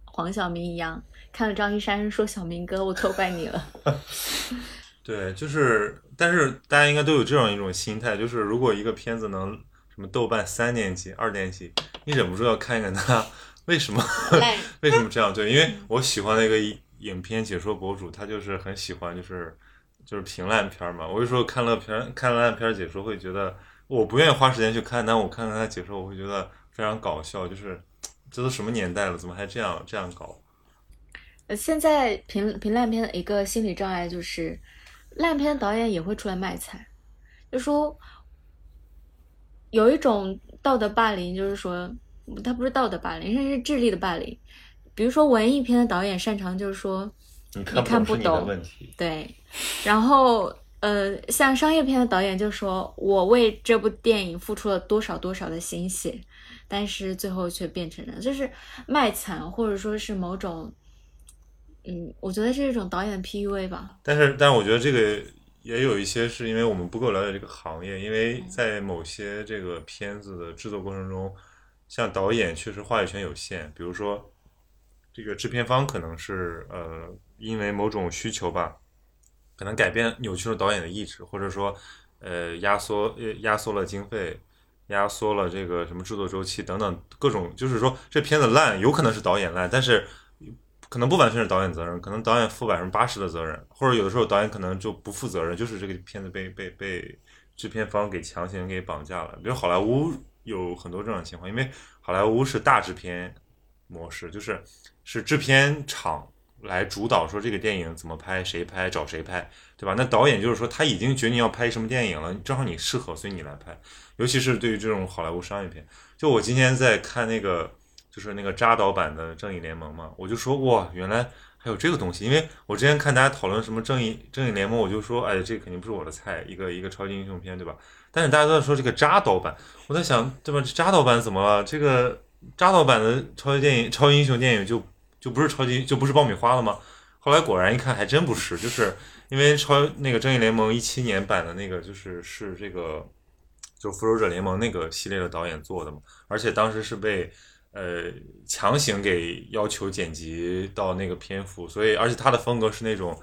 黄晓明一样，看了张一山说小明哥，我错怪你了。(laughs) 对，就是，但是大家应该都有这样一种心态，就是如果一个片子能什么豆瓣三年级、二年级，你忍不住要看一看它为什么 (laughs) 为什么这样？对，因为我喜欢那个影片解说博主，他就是很喜欢就是就是评烂片嘛。我就说看烂片看烂片解说会觉得我不愿意花时间去看，但我看看他解说，我会觉得非常搞笑，就是这都什么年代了，怎么还这样这样搞？呃，现在评评烂片的一个心理障碍就是，烂片导演也会出来卖惨，就说有一种道德霸凌，就是说他不是道德霸凌，甚至是智力的霸凌。比如说文艺片的导演擅长就是说你看不懂问题。对，然后呃，像商业片的导演就说我为这部电影付出了多少多少的心血，但是最后却变成了就是卖惨，或者说是某种。嗯，我觉得是一种导演的 PUA 吧。但是，但是我觉得这个也有一些是因为我们不够了解这个行业，因为在某些这个片子的制作过程中，像导演确实话语权有限，比如说这个制片方可能是呃因为某种需求吧，可能改变扭曲了导演的意志，或者说呃压缩压缩了经费。压缩了这个什么制作周期等等各种，就是说这片子烂，有可能是导演烂，但是可能不完全是导演责任，可能导演负百分之八十的责任，或者有的时候导演可能就不负责任，就是这个片子被被被制片方给强行给绑架了。比如好莱坞有很多这种情况，因为好莱坞是大制片模式，就是是制片厂来主导说这个电影怎么拍，谁拍，找谁拍，对吧？那导演就是说他已经决定要拍什么电影了，正好你适合，所以你来拍。尤其是对于这种好莱坞商业片，就我今天在看那个。就是那个扎导版的《正义联盟》嘛，我就说哇，原来还有这个东西。因为我之前看大家讨论什么正义正义联盟，我就说，哎，这肯定不是我的菜，一个一个超级英雄片，对吧？但是大家都在说这个扎导版，我在想，对吧？这扎导版怎么了？这个扎导版的超级电影、超级英雄电影就就不是超级就不是爆米花了吗？后来果然一看，还真不是，就是因为超那个正义联盟一七年版的那个，就是是这个就复仇者联盟那个系列的导演做的嘛，而且当时是被。呃，强行给要求剪辑到那个篇幅，所以而且他的风格是那种，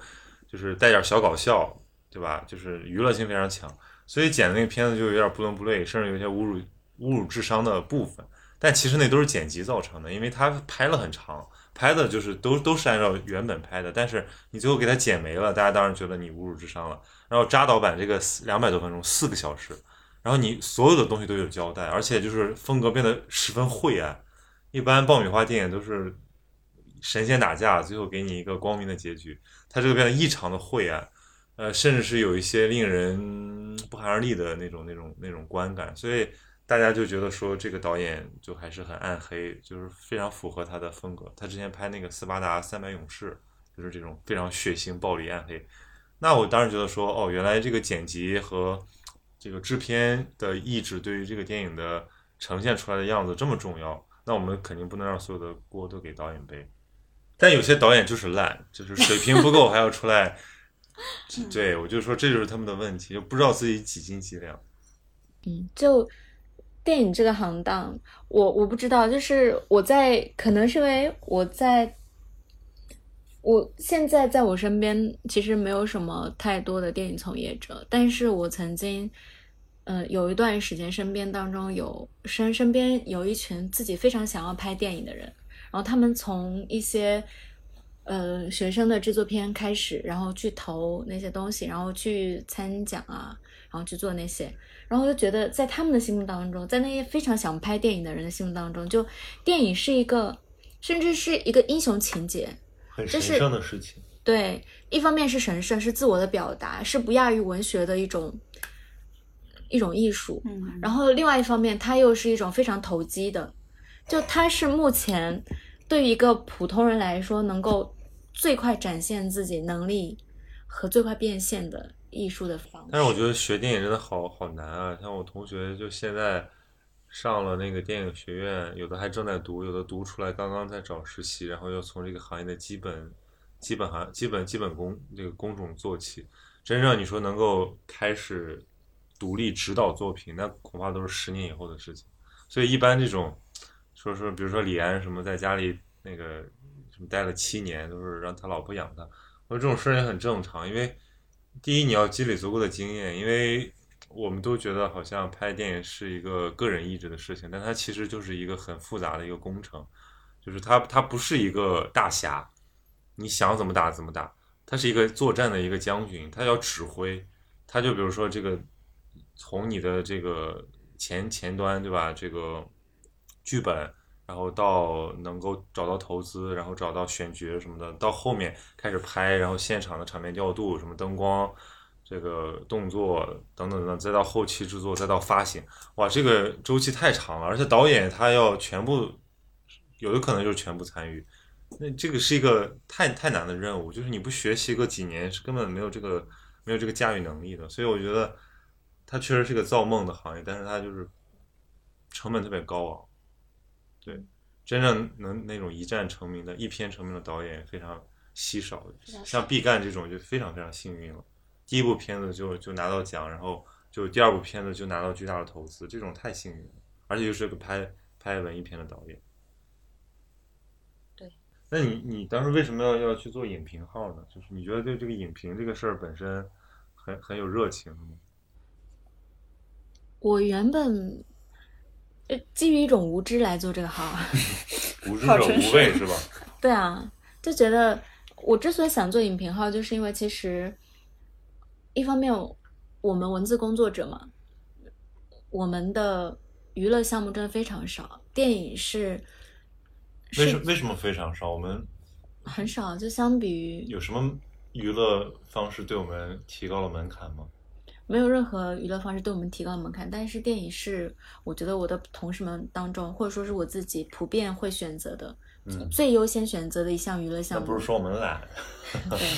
就是带点小搞笑，对吧？就是娱乐性非常强，所以剪的那个片子就有点不伦不类，甚至有些侮辱侮辱智商的部分。但其实那都是剪辑造成的，因为他拍了很长，拍的就是都都是按照原本拍的，但是你最后给它剪没了，大家当然觉得你侮辱智商了。然后扎导版这个两百多分钟，四个小时，然后你所有的东西都有交代，而且就是风格变得十分晦暗。一般爆米花电影都是神仙打架，最后给你一个光明的结局。它这个变得异常的晦暗，呃，甚至是有一些令人不寒而栗的那种、那种、那种观感。所以大家就觉得说，这个导演就还是很暗黑，就是非常符合他的风格。他之前拍那个《斯巴达三百勇士》，就是这种非常血腥、暴力、暗黑。那我当时觉得说，哦，原来这个剪辑和这个制片的意志对于这个电影的呈现出来的样子这么重要。那我们肯定不能让所有的锅都给导演背，但有些导演就是烂，就是水平不够，还要出来。(laughs) 对，我就说这就是他们的问题，就不知道自己几斤几两。嗯，就电影这个行当，我我不知道，就是我在可能是因为我在，我现在在我身边其实没有什么太多的电影从业者，但是我曾经。嗯，有一段时间，身边当中有身身边有一群自己非常想要拍电影的人，然后他们从一些呃学生的制作片开始，然后去投那些东西，然后去参奖啊，然后去做那些，然后就觉得在他们的心目当中，在那些非常想拍电影的人的心目当中，就电影是一个，甚至是一个英雄情节，很神圣的事情。对，一方面是神圣，是自我的表达，是不亚于文学的一种。一种艺术，嗯，然后另外一方面，它又是一种非常投机的，就它是目前对于一个普通人来说，能够最快展现自己能力和最快变现的艺术的方。但是我觉得学电影真的好好难啊！像我同学就现在上了那个电影学院，有的还正在读，有的读出来刚刚在找实习，然后要从这个行业的基本、基本行、基本基本功这个工种做起。真正你说能够开始。独立指导作品，那恐怕都是十年以后的事情。所以一般这种，说说，比如说李安什么在家里那个什么待了七年，都是让他老婆养他。我说这种事也很正常，因为第一你要积累足够的经验，因为我们都觉得好像拍电影是一个个人意志的事情，但它其实就是一个很复杂的一个工程，就是它它不是一个大侠，你想怎么打怎么打，他是一个作战的一个将军，他要指挥，他就比如说这个。从你的这个前前端对吧？这个剧本，然后到能够找到投资，然后找到选角什么的，到后面开始拍，然后现场的场面调度，什么灯光。这个动作等等等，再到后期制作，再到发行，哇，这个周期太长了，而且导演他要全部，有的可能就是全部参与，那这个是一个太太难的任务，就是你不学习个几年是根本没有这个没有这个驾驭能力的，所以我觉得它确实是个造梦的行业，但是它就是成本特别高昂，对，真正能那种一战成名的一片成名的导演非常稀少，像毕赣这种就非常非常幸运了。第一部片子就就拿到奖，然后就第二部片子就拿到巨大的投资，这种太幸运了，而且又是个拍拍文艺片的导演。对。那你你当时为什么要要去做影评号呢？就是你觉得对这个影评这个事儿本身很很有热情吗？我原本呃基于一种无知来做这个号，(laughs) 无知者无畏是吧？(laughs) 对啊，就觉得我之所以想做影评号，就是因为其实。一方面，我们文字工作者嘛，我们的娱乐项目真的非常少。电影是为什为什么非常少？我们很少，就相比于有什么娱乐方式对我们提高了门槛吗？没有任何娱乐方式对我们提高门槛，但是电影是我觉得我的同事们当中，或者说是我自己普遍会选择的，最优先选择的一项娱乐项目。那不是说我们懒？对。(laughs)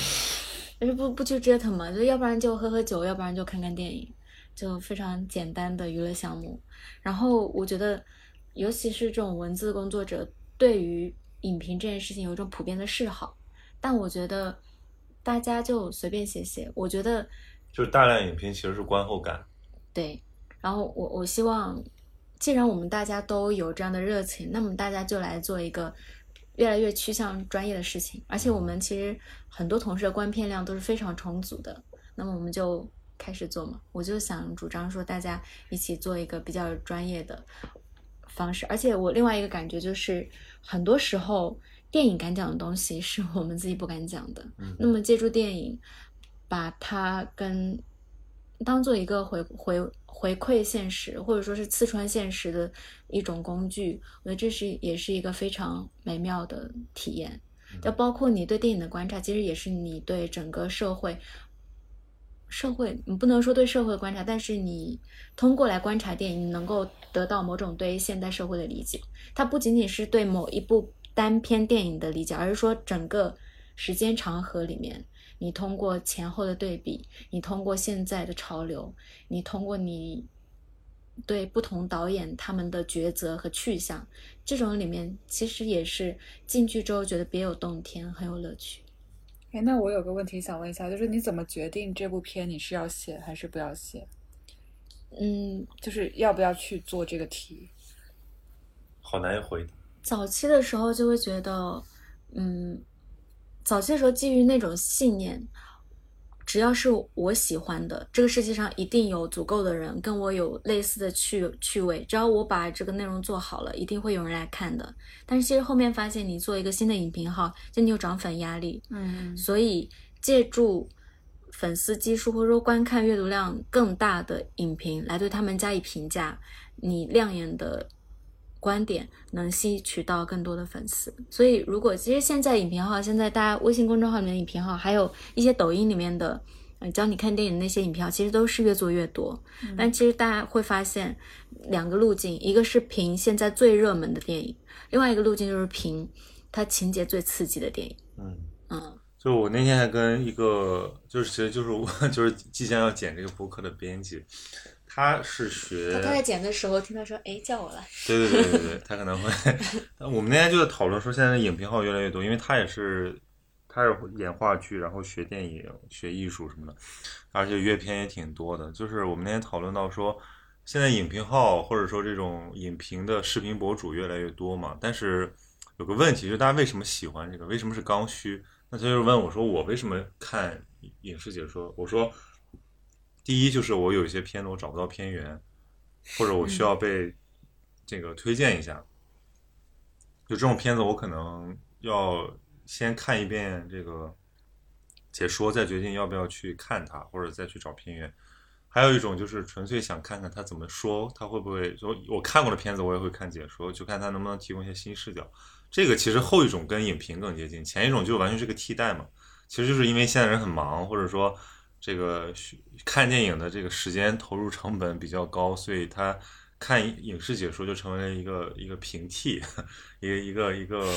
但是不不去折腾嘛，就要不然就喝喝酒，要不然就看看电影，就非常简单的娱乐项目。然后我觉得，尤其是这种文字工作者，对于影评这件事情有一种普遍的嗜好。但我觉得大家就随便写写，我觉得就是大量影评其实是观后感。对，然后我我希望，既然我们大家都有这样的热情，那么大家就来做一个。越来越趋向专业的事情，而且我们其实很多同事的观片量都是非常充足的。那么我们就开始做嘛，我就想主张说大家一起做一个比较专业的方式。而且我另外一个感觉就是，很多时候电影敢讲的东西是我们自己不敢讲的。那么借助电影，把它跟当做一个回回。回馈现实，或者说是刺穿现实的一种工具，我觉得这是也是一个非常美妙的体验。就包括你对电影的观察，其实也是你对整个社会，社会你不能说对社会的观察，但是你通过来观察电影，你能够得到某种对现代社会的理解。它不仅仅是对某一部单篇电影的理解，而是说整个时间长河里面。你通过前后的对比，你通过现在的潮流，你通过你对不同导演他们的抉择和去向，这种里面其实也是进去之后觉得别有洞天，很有乐趣。哎，那我有个问题想问一下，就是你怎么决定这部片你是要写还是不要写？嗯，就是要不要去做这个题？好难回答。早期的时候就会觉得，嗯。早期的时候，基于那种信念，只要是我喜欢的，这个世界上一定有足够的人跟我有类似的趣趣味。只要我把这个内容做好了，一定会有人来看的。但是其实后面发现，你做一个新的影评号，就你有涨粉压力。嗯，所以借助粉丝基数或者说观看阅读量更大的影评来对他们加以评价，你亮眼的。观点能吸取到更多的粉丝，所以如果其实现在影评号，现在大家微信公众号里面的影评号，还有一些抖音里面的，嗯，教你看电影那些影评号，其实都是越做越多。但其实大家会发现两个路径，一个是评现在最热门的电影，另外一个路径就是评它情节最刺激的电影。嗯嗯，就我那天还跟一个，就是其实就是我 (laughs) 就是即将要剪这个播客的编辑。他是学，他在剪的时候听到说，哎，叫我了。(laughs) 对对对对对，他可能会。(laughs) 我们那天就在讨论说，现在影评号越来越多，因为他也是，他是演话剧，然后学电影、学艺术什么的，而且阅片也挺多的。就是我们那天讨论到说，现在影评号或者说这种影评的视频博主越来越多嘛，但是有个问题，就是大家为什么喜欢这个？为什么是刚需？那他就问我说，我为什么看影视解说？我说。第一就是我有一些片子我找不到片源，或者我需要被这个推荐一下，就这种片子我可能要先看一遍这个解说，再决定要不要去看它，或者再去找片源。还有一种就是纯粹想看看他怎么说，他会不会说我看过的片子我也会看解说，就看他能不能提供一些新视角。这个其实后一种跟影评更接近，前一种就完全是个替代嘛。其实就是因为现在人很忙，或者说这个看电影的这个时间投入成本比较高，所以他看影视解说就成为了一个一个平替，一个一个一个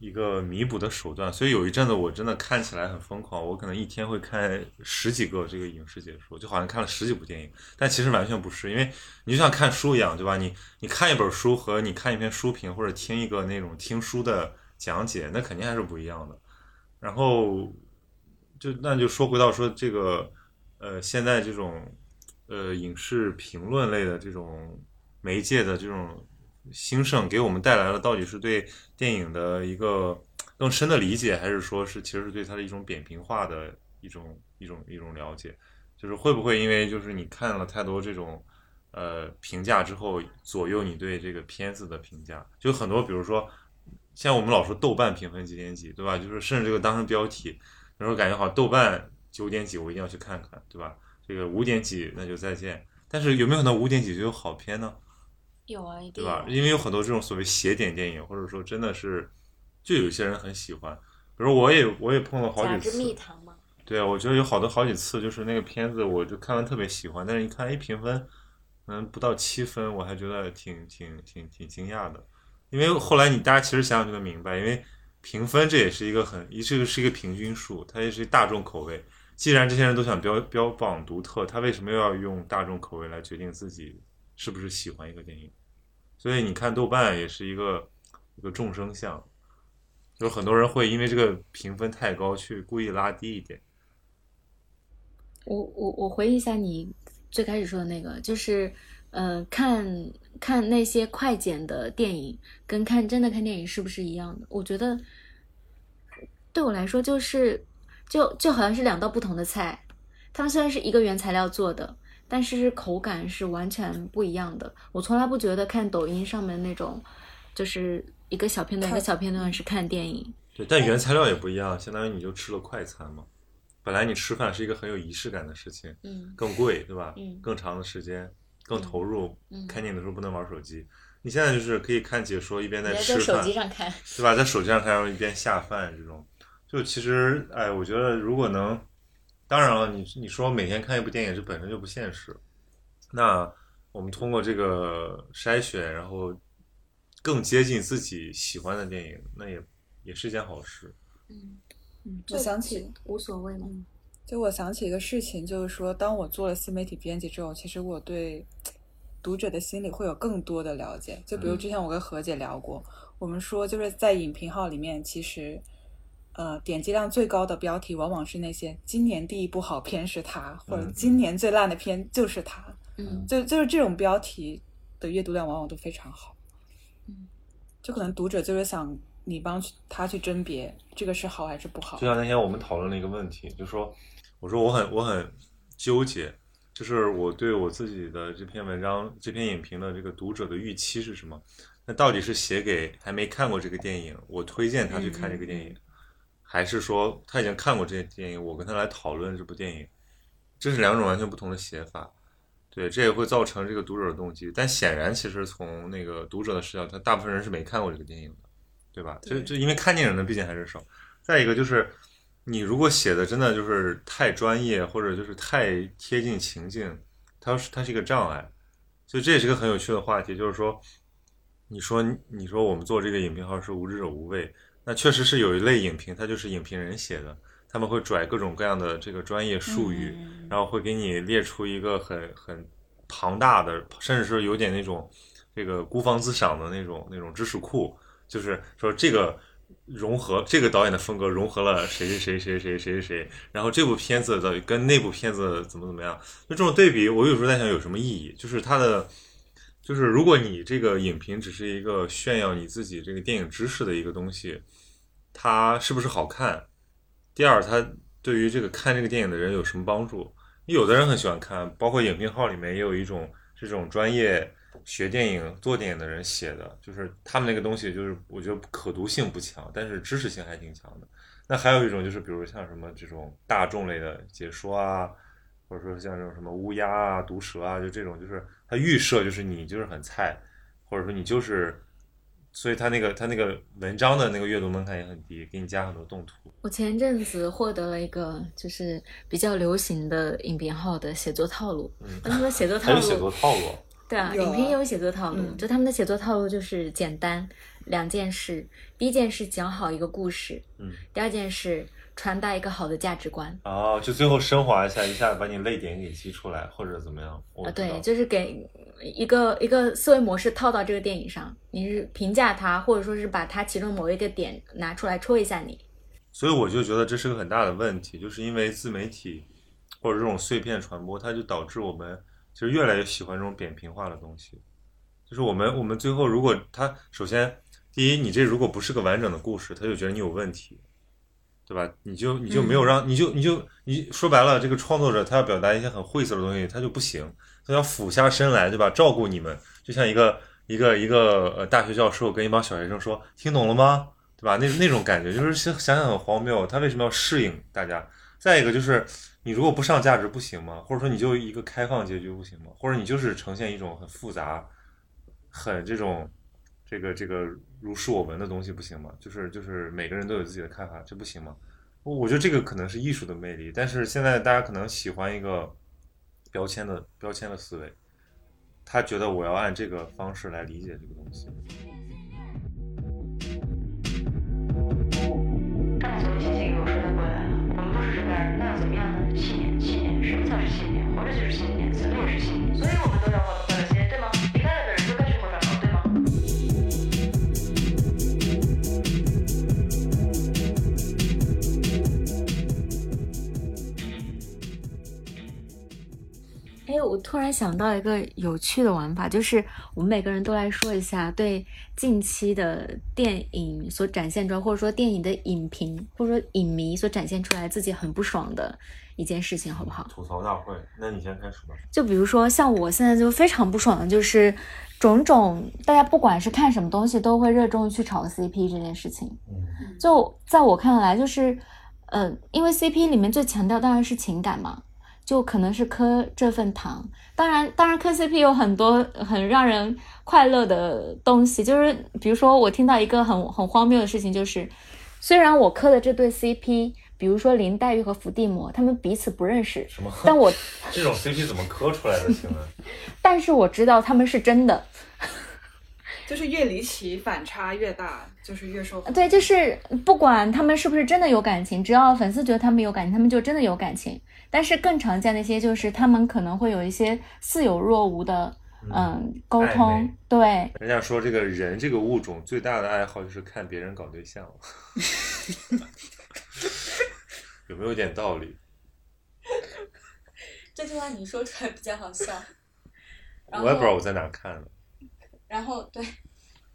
一个弥补的手段。所以有一阵子我真的看起来很疯狂，我可能一天会看十几个这个影视解说，就好像看了十几部电影。但其实完全不是，因为你就像看书一样，对吧？你你看一本书和你看一篇书评或者听一个那种听书的讲解，那肯定还是不一样的。然后就那就说回到说这个呃，现在这种呃影视评论类的这种媒介的这种兴盛，给我们带来了到底是对电影的一个更深的理解，还是说是其实是对它的一种扁平化的一种一种一种了解？就是会不会因为就是你看了太多这种呃评价之后，左右你对这个片子的评价？就很多，比如说像我们老说豆瓣评分几点几，对吧？就是甚至这个当成标题，有时候感觉好像豆瓣九点几，我一定要去看看，对吧？这个五点几那就再见。但是有没有可能五点几就有好片呢？有啊，一定对吧？因为有很多这种所谓邪点电影，或者说真的是，就有一些人很喜欢。比如我也我也碰了好几次，蜜糖嘛，对啊，我觉得有好多好几次，就是那个片子，我就看完特别喜欢，但是一看，哎，评分，嗯，不到七分，我还觉得挺挺挺挺惊讶的。因为后来你大家其实想想就能明白，因为评分这也是一个很，一这个是一个平均数，它也是大众口味。既然这些人都想标标榜独特，他为什么要用大众口味来决定自己是不是喜欢一个电影？所以你看豆瓣也是一个一个众生相，就是很多人会因为这个评分太高去故意拉低一点。我我我回忆一下你最开始说的那个，就是呃，看看那些快剪的电影，跟看真的看电影是不是一样的？我觉得对我来说，就是就就好像是两道不同的菜，它们虽然是一个原材料做的，但是口感是完全不一样的。我从来不觉得看抖音上面那种，就是一个小片段一个小片段是看电影。对，但原材料也不一样，相当于你就吃了快餐嘛。本来你吃饭是一个很有仪式感的事情，嗯更贵，对吧？嗯更长的时间，更投入。嗯看电影的时候不能玩手机，你现在就是可以看解说，一边在吃在手机上看，对吧？在手机上看，然后一边下饭，这种，就其实，哎，我觉得如果能，当然了，你你说每天看一部电影，这本身就不现实。那我们通过这个筛选，然后更接近自己喜欢的电影，那也也是一件好事。嗯嗯，我想起无所谓嘛。就我想起一个事情，就是说，当我做了新媒体编辑之后，其实我对读者的心理会有更多的了解。就比如之前我跟何姐聊过，我们说就是在影评号里面，其实呃点击量最高的标题往往是那些今年第一部好片是它，或者嗯今年最烂的片就是它，嗯就就是这种标题的阅读量往往都非常好。嗯，就可能读者就是想你帮他去甄别这个是好还是不好就。像那天我们讨论了一个问题，就说我说我很我很纠结，就是我对我自己的这篇文章、这篇影评的这个读者的预期是什么？那到底是写给还没看过这个电影，我推荐他去看这个电影，还是说他已经看过这些电影，我跟他来讨论这部电影？这是两种完全不同的写法。对，这也会造成这个读者的动机。但显然，其实从那个读者的视角，他大部分人是没看过这个电影的，对吧？就对就因为看电影的毕竟还是少。再一个就是，你如果写的真的就是太专业，或者就是太贴近情境，它是它是一个障碍。所以这也是个很有趣的话题，就是说，你说你说我们做这个影评号是无知者无畏，那确实是有一类影评，它就是影评人写的，他们会拽各种各样的这个专业术语，嗯然后会给你列出一个很很庞大的，甚至是有点那种这个孤芳自赏的那种那种知识库，就是说这个融合这个导演的风格，融合了谁谁谁谁谁谁谁，然后这部片子的跟那部片子怎么怎么样？就这种对比，我有时候在想有什么意义？就是它的，就是如果你这个影评只是一个炫耀你自己这个电影知识的一个东西，它是不是好看？第二，它对于这个看这个电影的人有什么帮助？有的人很喜欢看，包括影评号里面也有一种这种专业。学电影、做电影的人写的，就是他们那个东西，就是我觉得可读性不强，但是知识性还挺强的。那还有一种就是，比如像什么这种大众类的解说啊，或者说像这种什么乌鸦啊、毒蛇啊，就这种，就是它预设就是你就是很菜，或者说你就是，所以它那个它那个文章的那个阅读门槛也很低，给你加很多动图。我前阵子获得了一个就是比较流行的影评号的写作套路，嗯，他们说写作套路，还有写作套路，对啊，啊影评也有写作套路，嗯就他们的写作套路就是简单两件事，第一件事讲好一个故事，嗯，第二件事传达一个好的价值观。哦，就最后升华一下，一下子把你泪点给激出来，或者怎么样？我啊，对，就是给一个一个思维模式套到这个电影上，你是评价它，或者说是把它其中某一个点拿出来戳一下你。所以我就觉得这是个很大的问题，就是因为自媒体或者这种碎片传播，它就导致我们其实越来越喜欢这种扁平化的东西。就是我们我们最后如果他首先第一，你这如果不是个完整的故事，他就觉得你有问题，对吧？你就你就没有让、你就你就你说白了，这个创作者他要表达一些很晦涩的东西，他就不行，他要俯下身来，对吧？照顾你们，就像一个一个一个呃大学教授跟一帮小学生说，听懂了吗？对吧？那那种感觉就是想想想很荒谬，他为什么要适应大家？再一个就是你如果不上价值不行吗？或者说你就一个开放结局不行吗？或者你就是呈现一种很复杂、很这种这个这个如是我闻的东西不行吗？就是就是每个人都有自己的看法，这不行吗？我觉得这个可能是艺术的魅力，但是现在大家可能喜欢一个标签的标签的思维，他觉得我要按这个方式来理解这个东西。那所有信息给我说的过来，我们都是这边人，那又怎么样？信念，信念，什么叫是信念？活着就是信念，死了也是信念，所以我们都要活得快乐些，对吗？离开了的人就该去活着了，对吗？哎，我突然想到一个有趣的玩法，就是我们每个人都来说一下对近期的电影所展现出来，或者说电影的影评，或者说影迷所展现出来自己很不爽的一件事情，好不好？吐槽大会，那你先开始吧。就比如说，像我现在就非常不爽的，就是种种大家不管是看什么东西，都会热衷于去炒 CP 这件事情。嗯就在我看来，就是，呃，因为 CP 里面最强调当然是情感嘛，就可能是磕这份糖。当然，当然磕 CP 有很多很让人快乐的东西，就是比如说我听到一个很很荒谬的事情，就是虽然我磕的这对 CP，比如说林黛玉和伏地魔，他们彼此不认识，什么？但我 (laughs) 这种 CP 怎么磕出来的？请问？(laughs) 但是我知道他们是真的。(laughs) 就是越离奇反差越大，就是越受对，就是不管他们是不是真的有感情，只要粉丝觉得他们有感情，他们就真的有感情。但是更常见的一些就是他们可能会有一些似有若无的嗯沟通，对，人家说这个人这个物种最大的爱好就是看别人搞对象，有没有点道理？(laughs) 这句话你说出来比较好笑。我也不知道我在哪看的。然后对，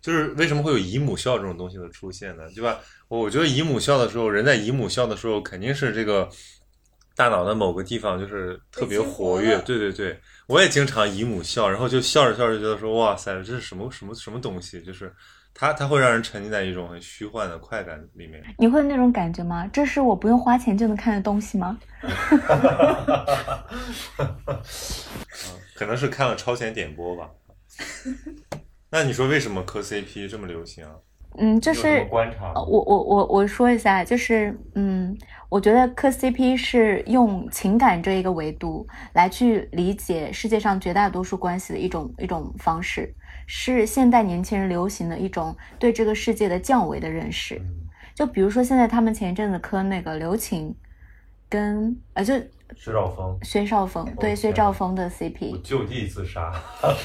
就是为什么会有姨母笑这种东西的出现呢？对吧？我我觉得姨母笑的时候，人在姨母笑的时候，肯定是这个大脑的某个地方就是特别活跃。对对对，我也经常姨母笑，然后就笑着笑着觉得说，哇塞，这是什么什么什么东西？就是它它会让人沉浸在一种很虚幻的快感里面。你会有那种感觉吗？这是我不用花钱就能看的东西吗？(laughs) 可能是看了超前点播吧。(laughs) 那你说为什么磕 CP 这么流行啊？嗯，就是观察我我我我说一下，就是嗯，我觉得磕 CP 是用情感这一个维度来去理解世界上绝大多数关系的一种一种方式，是现代年轻人流行的一种对这个世界的降维的认识。嗯就比如说现在他们前一阵子磕那个刘琴跟呃就薛兆丰薛兆丰对薛天兆丰的 CP 就地自杀，(laughs)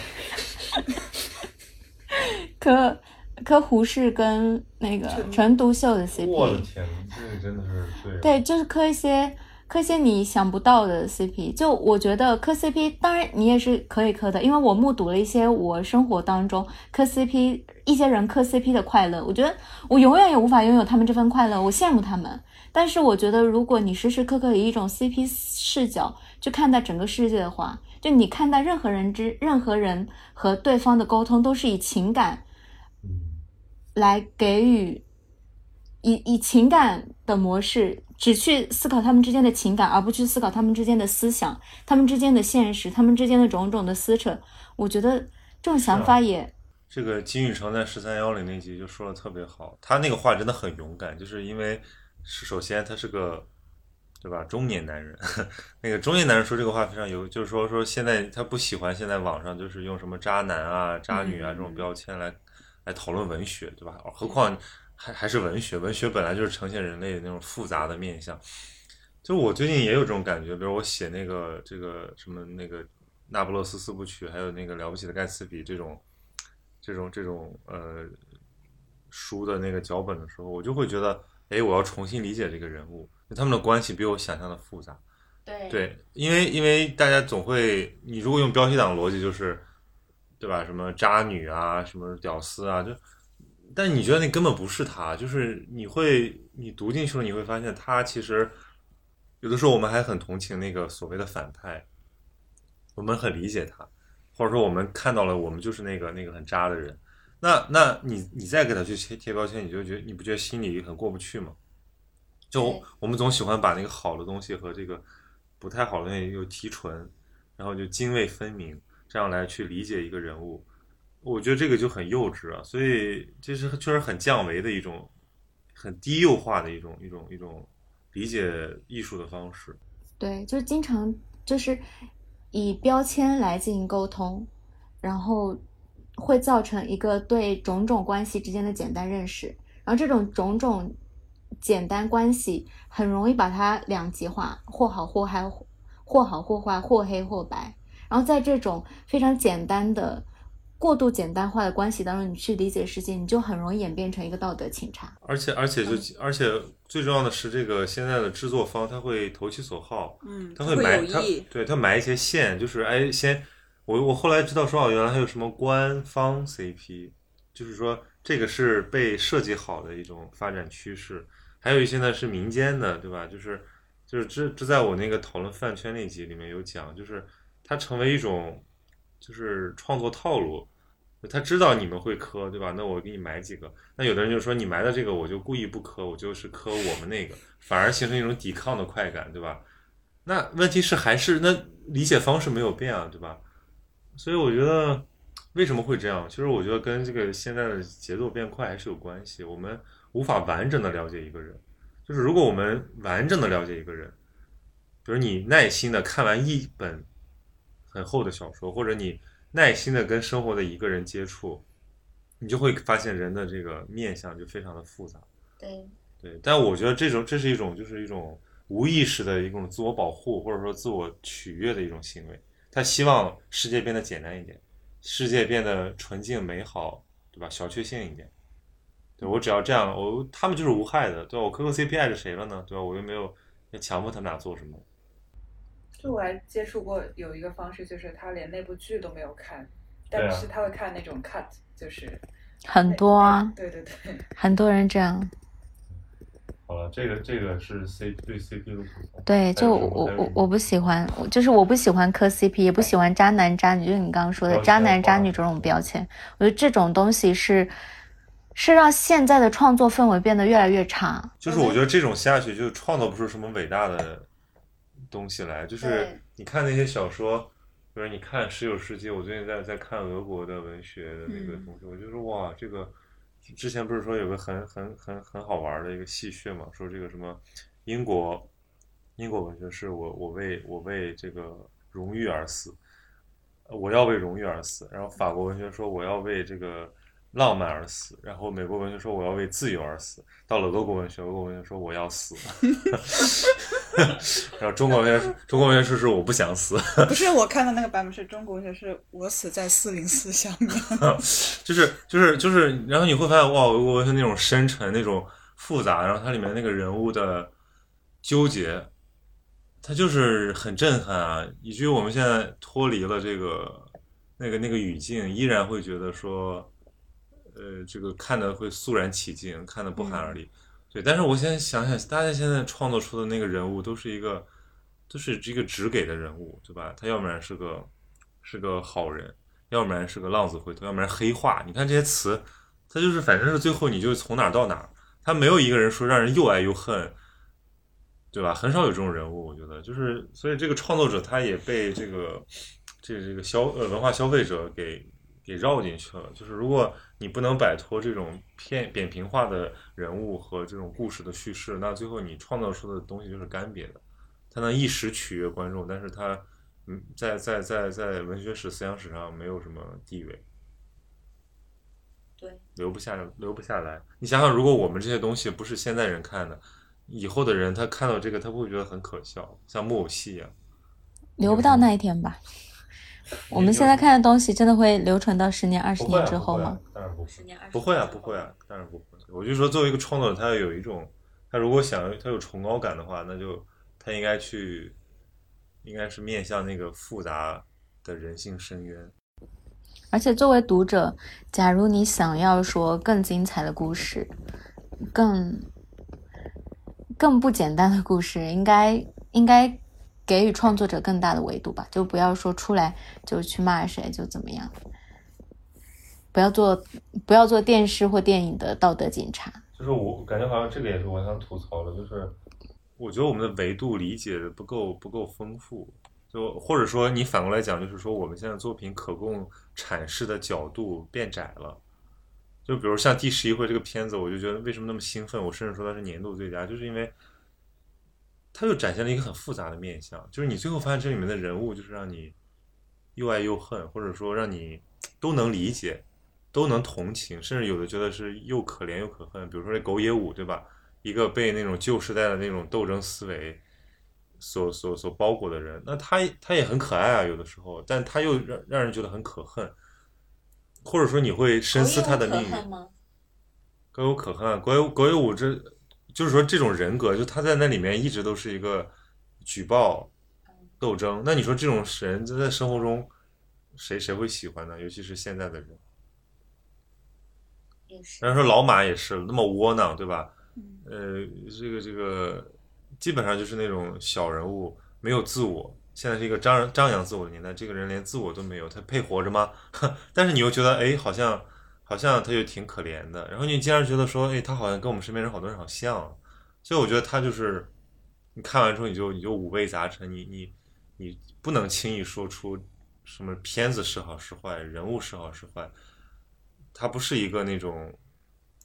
磕磕胡适跟那个陈独秀的 CP。我的天，这个真的是对对，就是磕一些磕些你想不到的 CP。就我觉得磕 CP，当然你也是可以磕的，因为我目睹了一些我生活当中磕 CP 一些人磕 CP 的快乐。我觉得我永远也无法拥有他们这份快乐，我羡慕他们。但是我觉得，如果你时时刻刻以一种 CP 视角去看待整个世界的话，就你看待任何人之任何人和对方的沟通，都是以情感嗯来给予以以情感的模式只去思考他们之间的情感，而不去思考他们之间的思想、他们之间的现实、他们之间的种种的撕扯。我觉得这种想法也这个金宇成在十三幺零那集就说的特别好，他那个话真的很勇敢，就是因为是首先他是个对吧中年男人，(laughs) 那个中年男人说这个话非常有，就是说说现在他不喜欢现在网上就是用什么渣男啊、渣女啊这种标签来来讨论文学，对吧？何况还还是文学，文学本来就是呈现人类的那种复杂的面相。就我最近也有这种感觉，比如我写那个这个什么那个那不勒斯四部曲，还有那个了不起的盖茨比这种这种这种呃书的那个脚本的时候，我就会觉得，哎，我要重新理解这个人物，他们的关系比我想象的复杂。对对，因为因为大家总会，你如果用标题党逻辑，就是对吧？什么渣女啊，什么屌丝啊，就，但你觉得那根本不是他，就是你会你读进去了，你会发现他其实有的时候我们还很同情那个所谓的反派，我们很理解他，或者说我们看到了我们就是那个那个很渣的人，那那你你再给他去贴贴标签，你就觉得你不觉得心里很过不去吗？就对我们总喜欢把那个好的东西和这个不太好的东西又提纯，然后就泾渭分明，这样来去理解一个人物。我觉得这个就很幼稚啊，所以这是确实很降维的一种，很低幼化的一种一种一种理解艺术的方式。对，就是经常就是以标签来进行沟通，然后会造成一个对种种关系之间的简单认识，然后这种种种简单关系很容易把它两极化，或好或坏，或好或坏，或黑或白。然后在这种非常简单的、过度简单化的关系当中，你去理解世界，你就很容易演变成一个道德倾差。而且而且就而且最重要的是，这个现在的制作方他会投其所好，嗯，他会埋他，对他埋一些线，就是哎先我我后来知道说哦，原来还有什么官方 CP，就是说这个是被设计好的一种发展趋势，还有一些呢是民间的，对吧？就是就是这这在我那个讨论饭圈那集里面有讲，就是它成为一种就是创作套路。他知道你们会磕，对吧？那我给你埋几个。那有的人就说你埋的这个，我就故意不磕，我就是磕我们那个，反而形成一种抵抗的快感，对吧？那问题是还是那理解方式没有变啊，对吧？所以我觉得为什么会这样？其实我觉得跟这个现在的节奏变快还是有关系。我们无法完整的了解一个人，就是如果我们完整的了解一个人，比如你耐心的看完一本很厚的小说，或者你耐心的跟生活的一个人接触，你就会发现人的这个面相就非常的复杂。对，对，但我觉得这种这是一种就是一种无意识的一种自我保护或者说自我取悦的一种行为。他希望世界变得简单一点，世界变得纯净美好，对吧？小确幸一点。对我只要这样，我他们就是无害的，对吧？我磕个 CP 爱着谁了呢？对吧？我又没有要强迫他们俩做什么。就我还接触过有一个方式，就是他连那部剧都没有看，但是他会看那种 cut，就是很多啊，对对对，(laughs) 很多人这样。好了，这个这个是 C 对 CP 的补充。对，就我我我不喜欢，我就是我不喜欢磕 CP，也不喜欢渣男渣女，就是你刚刚说的渣男渣女这种标签，我觉得这种东西是是让现在的创作氛围变得越来越差。就是我觉得这种下去就创造不出什么伟大的东西来。就是你看那些小说，比如你看《十九世纪》，我最近在在看俄国的文学的那个嗯东西，我就说哇，这个之前不是说有个很很很很好玩的一个戏谑嘛，说这个什么英国英国文学是我我为我为这个荣誉而死，呃我要为荣誉而死。然后法国文学说我要为这个浪漫而死，然后美国文学说我要为自由而死。到了俄国文学，俄国文学说我要死，(laughs) 然后中国文学中国文学说是我不想死，不是我看的那个版本是中国文学，是我死在四零四下面。(laughs) 就是就是就是，然后你会发现哇，俄国文学那种深沉、那种复杂，然后它里面那个人物的纠结，它就是很震撼啊，以至于我们现在脱离了这个那个那个语境，依然会觉得说，呃，这个看的会肃然起敬，看的不寒而栗。对，但是我现在想想，大家现在创作出的那个人物都是一个，都是这个直给的人物，对吧？他要不然是个是个好人，要不然是个浪子回头，要不然黑化。你看这些词，他就是反正是最后你就从哪儿到哪儿，他没有一个人说让人又爱又恨，对吧？很少有这种人物，我觉得就是，所以这个创作者他也被这个这这个消呃文化消费者给给绕进去了。就是如果你不能摆脱这种片扁平化的人物和这种故事的叙事，那最后你创造出的东西就是干瘪的。它能一时取悦观众，但是它嗯，在在在在文学史、思想史上没有什么地位。对，留不下留不下来。你想想，如果我们这些东西不是现在人看的，以后的人他看到这个，他会不会觉得很可笑，像木偶戏一样？留不到那一天吧。我们现在看的东西真的会流传到十年、二十年之后吗？？当然不会。十年、二十不会啊，不会啊，当然不会。我就说，作为一个创作者，他要有一种，他如果想他有崇高感的话，那就他应该去，应该是面向那个复杂的人性深渊。而且作为读者，假如你想要说更精彩的故事，更更不简单的故事，应该应该给予创作者更大的维度吧，就不要说出来就去骂谁就怎么样，不要做不要做电视或电影的道德警察。就是我感觉好像这个也是我想吐槽的，就是我觉得我们的维度理解的不够不够丰富，就或者说你反过来讲，就是说我们现在作品可供阐释的角度变窄了。就比如像第十一回这个片子，我就觉得为什么那么兴奋？我甚至说它是年度最佳，就是因为它又展现了一个很复杂的面相，就是你最后发现这里面的人物就是让你又爱又恨，或者说让你都能理解，都能同情，甚至有的觉得是又可怜又可恨。比如说这狗野武，对吧？一个被那种旧时代的那种斗争思维所所所包裹的人，那他他也很可爱啊，有的时候，但他又让让人觉得很可恨，或者说你会深思他的命运。吗？狗有可恨啊，狗有狗有武这，就是说这种人格，就他在那里面一直都是一个举报斗争。那你说这种人在生活中，谁谁会喜欢呢？尤其是现在的人。也是然后说老马也是那么窝囊，对吧？呃，这个这个基本上就是那种小人物，没有自我。现在是一个张张扬自我的年代，这个人连自我都没有，他配活着吗？(laughs) 但是你又觉得，哎，好像好像他就挺可怜的。然后你竟然觉得说，哎，他好像跟我们身边人好多人好像。所以我觉得他就是，你看完之后你就你就五味杂陈，你你你不能轻易说出什么片子是好是坏，人物是好是坏。他不是一个那种，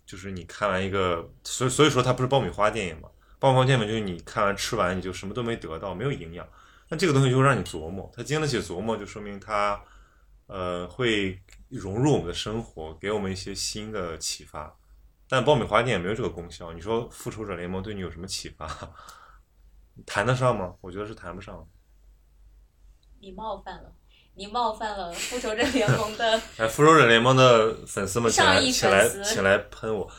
就是你看完一个，所以所以说它不是爆米花电影嘛。爆米花电影就是你看完吃完你就什么都没得到，没有营养。那这个东西就会让你琢磨，它经得起琢磨，就说明它，呃，会融入我们的生活，给我们一些新的启发。但爆米花店也没有这个功效。你说《复仇者联盟》对你有什么启发？(laughs) 谈得上吗？我觉得是谈不上。你冒犯了，你冒犯了复仇者联盟的 (laughs) 哎，复仇者联盟的粉丝们，请来请来请来喷我。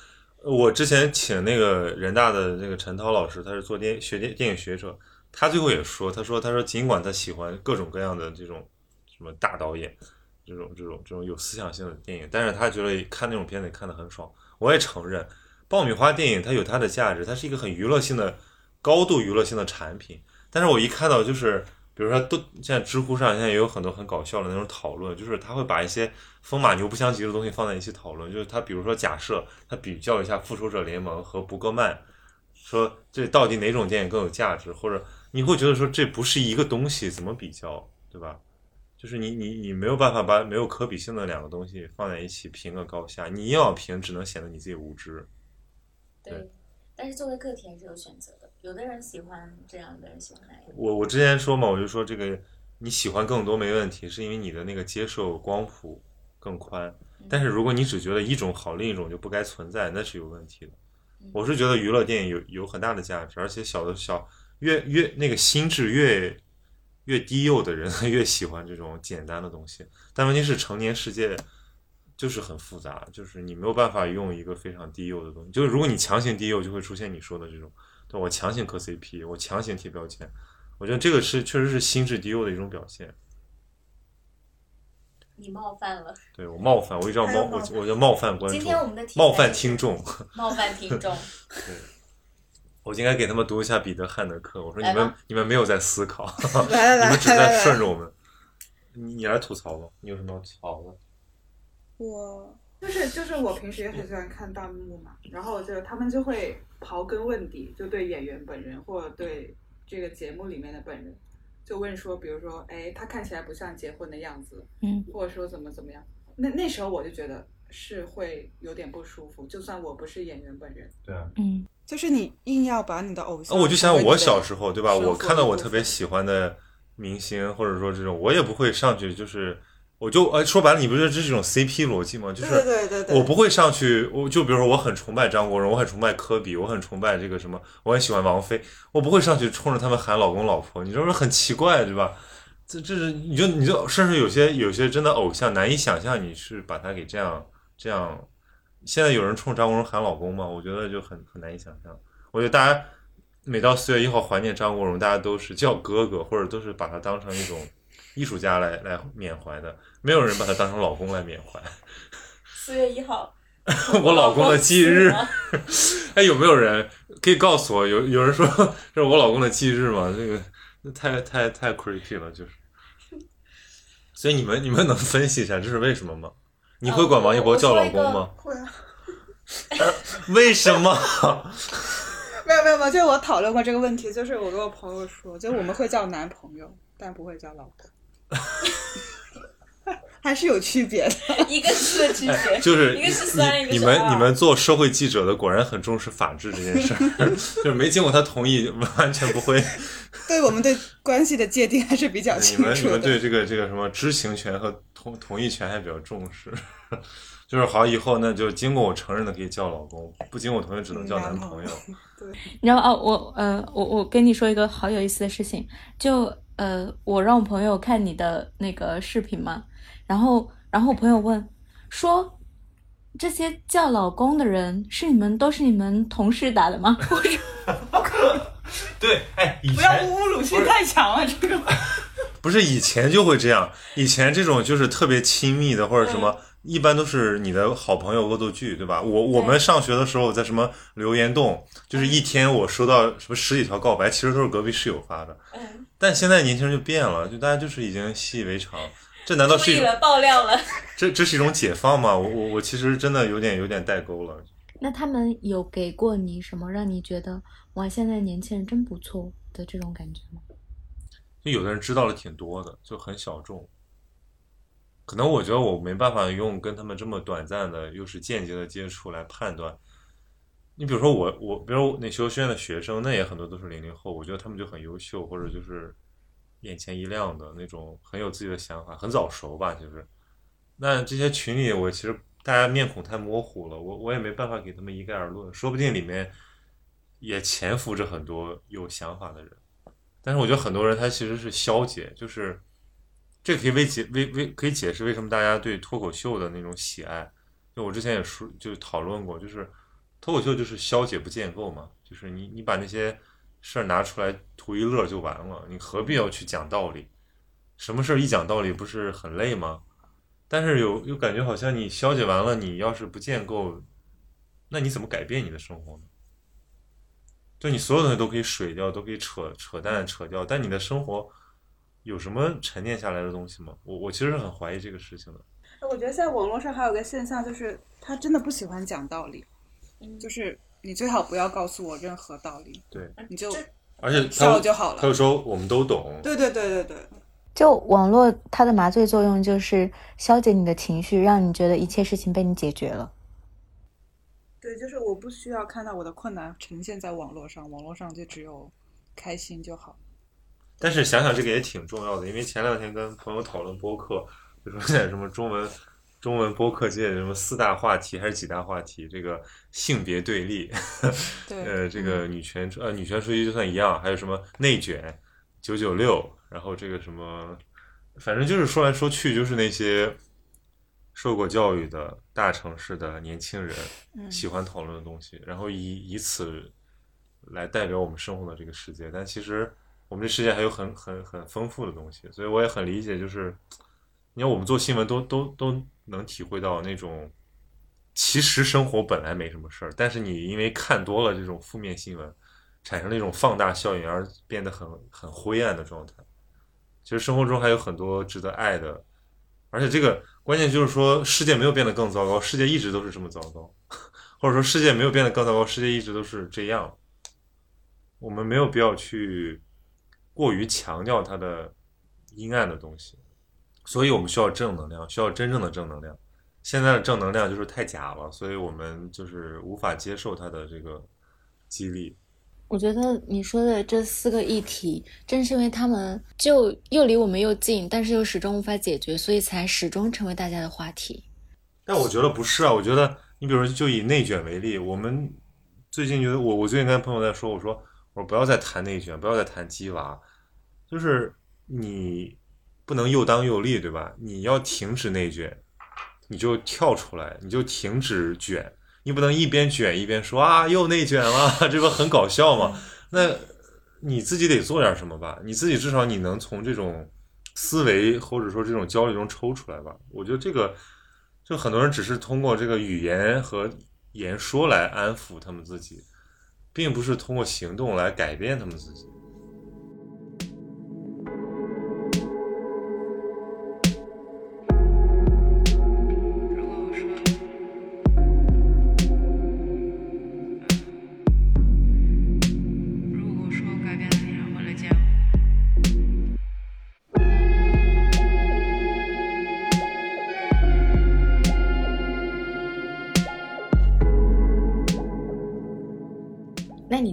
我之前请那个人大的那个陈涛老师，他是做电学电电影学者，他最后也说，他说他说尽管他喜欢各种各样的这种什么大导演，这种这种这种有思想性的电影，但是他觉得看那种片子看得很爽。我也承认，爆米花电影它有它的价值，它是一个很娱乐性的、高度娱乐性的产品。但是我一看到就是，比如说都现在知乎上现在也有很多很搞笑的那种讨论，就是他会把一些风马牛不相及的东西放在一起讨论。就是他比如说假设他比较一下《复仇者联盟》和《伯格曼》，说这到底哪种电影更有价值，或者你会觉得说这不是一个东西，怎么比较，对吧？就是你你你没有办法把没有可比性的两个东西放在一起评个高下，你硬要评，只能显得你自己无知。对，但是作为个体还是有选择的，有的人喜欢这样，有的人喜欢那样。我我之前说嘛，我就说这个你喜欢更多没问题，是因为你的那个接受光谱更宽。但是如果你只觉得一种好，另一种就不该存在，那是有问题的。我是觉得娱乐电影有有很大的价值，而且小的小越越那个心智越越低幼的人 (laughs) 越喜欢这种简单的东西。但问题是成年世界就是很复杂，就是你没有办法用一个非常低幼的东西。就是如果你强行低幼，就会出现你说的这种，对我强行磕 CP，我强行贴标签。我觉得这个是确实是心智低幼的一种表现。你冒犯了，对我冒犯，我一直要冒，我我叫冒犯观今天我众，们的题冒犯听众。冒犯听众。(laughs) 我应该给他们读一下彼得汉德克。我说你们你们没有在思考，来来来 (laughs) 你们只在顺着我们。你你来吐槽吧，你有什么要吐槽的？我就是就是我平时也很喜欢看弹幕嘛，然后就他们就会刨根问底，就对演员本人或者对这个节目里面的本人，就问说，比如说，哎，他看起来不像结婚的样子，嗯，或者说怎么怎么样，那那时候我就觉得是会有点不舒服，就算我不是演员本人，对啊。嗯就是你硬要把你的偶像，啊，我就想我小时候，对吧？我看到我特别喜欢的明星，或者说这种，我也不会上去，就是我就呃说白了，你不觉得这是一种 CP 逻辑吗？就是对对对对，我不会上去，我就比如说我很崇拜张国荣，我很崇拜科比，我很崇拜这个什么，我很喜欢王菲，我不会上去冲着他们喊老公老婆，你这不是很奇怪对吧？这这是你就你就甚至有些有些真的偶像难以想象你是把他给这样这样，现在有人冲张国荣喊老公吗？我觉得就很很难以想象。我觉得大家每到四月一号怀念张国荣，大家都是叫哥哥，或者都是把他当成一种艺术家来来缅怀的，没有人把他当成老公来缅怀。四月一号，(laughs) 我老公的忌日，(laughs) 哎，有没有人可以告诉我？有有人说 (laughs) 这是我老公的忌日吗？这个那太太太 creepy 了，就是。所以你们你们能分析一下这是为什么吗？你会管王一博叫老公吗？(laughs) 会啊，(laughs) 为什么？(laughs) 没有没有没有，就是我讨论过这个问题，就是我跟我朋友说，就我们会叫男朋友，但不会叫老公，还是有区别的。一个是区别，就是一个是三一个是你你们你们做社会记者的果然很重视法治这件事儿，就是没经过他同意，完全不会。对我们对关系的界定还是比较你清们你们你们。对这个这个什么知情权和同同意权还比较重视，(laughs) 就是好以后那就经过我承认的可以叫老公，不经过我同意只能叫男朋友。(laughs) 对，你知道哦，我呃，我我跟你说一个好有意思的事情，就呃，我让我朋友看你的那个视频嘛，然后然后我朋友问说，这些叫老公的人是你们都是你们同事打的吗？我说对，哎，以不要侮辱性太强了，这个。(laughs) (laughs) 不是以前就会这样，以前这种就是特别亲密的或者什么。一般都是你的好朋友恶作剧，对吧？我我们上学的时候，在什么留言洞，就是一天我收到什么十几条告白，其实都是隔壁室友发的。嗯，但现在年轻人就变了，就大家就是已经习以为常。这难道是一爆料了。这这是一种解放吗？我我我其实真的有点有点代沟了。那他们有给过你什么让你觉得哇，现在年轻人真不错的这种感觉吗？有的人知道了挺多的，就很小众。可能我觉得我没办法用跟他们这么短暂的又是间接的接触来判断。你比如说我我，比如那修学院的学生，那也很多都是零零后，我觉得他们就很优秀，或者就是眼前一亮的那种，很有自己的想法，很早熟吧，就是。那这些群里，我其实大家面孔太模糊了，我我也没办法给他们一概而论，说不定里面也潜伏着很多有想法的人。但是我觉得很多人他其实是消解，就是这可以为解为为可以解释为什么大家对脱口秀的那种喜爱。就我之前也说就讨论过，就是脱口秀就是消解不建构嘛，就是你你把那些事儿拿出来图一乐就完了，你何必要去讲道理？什么事儿一讲道理不是很累吗？但是有又感觉好像你消解完了，你要是不建构，那你怎么改变你的生活呢？就你所有东西都可以水掉，都可以扯扯淡扯掉，但你的生活有什么沉淀下来的东西吗？我我其实是很怀疑这个事情的。我觉得在网络上还有个现象，就是他真的不喜欢讲道理，就是你最好不要告诉我任何道理，对，你就而且他笑就好了他就说我们都懂，对对对对对，就网络它的麻醉作用就是消解你的情绪，让你觉得一切事情被你解决了。对，就是我不需要看到我的困难呈现在网络上，网络上就只有开心就好。但是想想这个也挺重要的，因为前两天跟朋友讨论播客，就说现在什么中文中文播客界什么四大话题还是几大话题，这个性别对立，对 (laughs) 呃，这个女权呃女权主义就算一样，还有什么内卷九九六，然后这个什么，反正就是说来说去就是那些受过教育的大城市的年轻人嗯喜欢讨论的东西，然后以以此来代表我们生活的这个世界，但其实我们这世界还有很很很丰富的东西，所以我也很理解，就是你看我们做新闻都都都能体会到那种，其实生活本来没什么事儿，但是你因为看多了这种负面新闻，产生了一种放大效应，而变得很很灰暗的状态。其实生活中还有很多值得爱的，而且这个关键就是说世界没有变得更糟糕，世界一直都是这么糟糕，或者说世界没有变得更糟糕，世界一直都是这样。我们没有必要去过于强调它的阴暗的东西，所以我们需要正能量，需要真正的正能量。现在的正能量就是太假了，所以我们就是无法接受它的这个激励。我觉得你说的这四个议题，正是因为他们就又离我们又近，但是又始终无法解决，所以才始终成为大家的话题。但我觉得不是啊，我觉得你比如就以内卷为例，我们最近觉得我我最近跟朋友在说，我说我说不要再谈内卷，不要再谈鸡娃，就是你不能又当又立，对吧？你要停止内卷，你就跳出来，你就停止卷，你不能一边卷一边说啊又内卷了，(laughs) 这不很搞笑吗？那你自己得做点什么吧，你自己至少你能从这种思维或者说这种焦虑中抽出来吧。我觉得这个就很多人只是通过这个语言和言说来安抚他们自己，并不是通过行动来改变他们自己。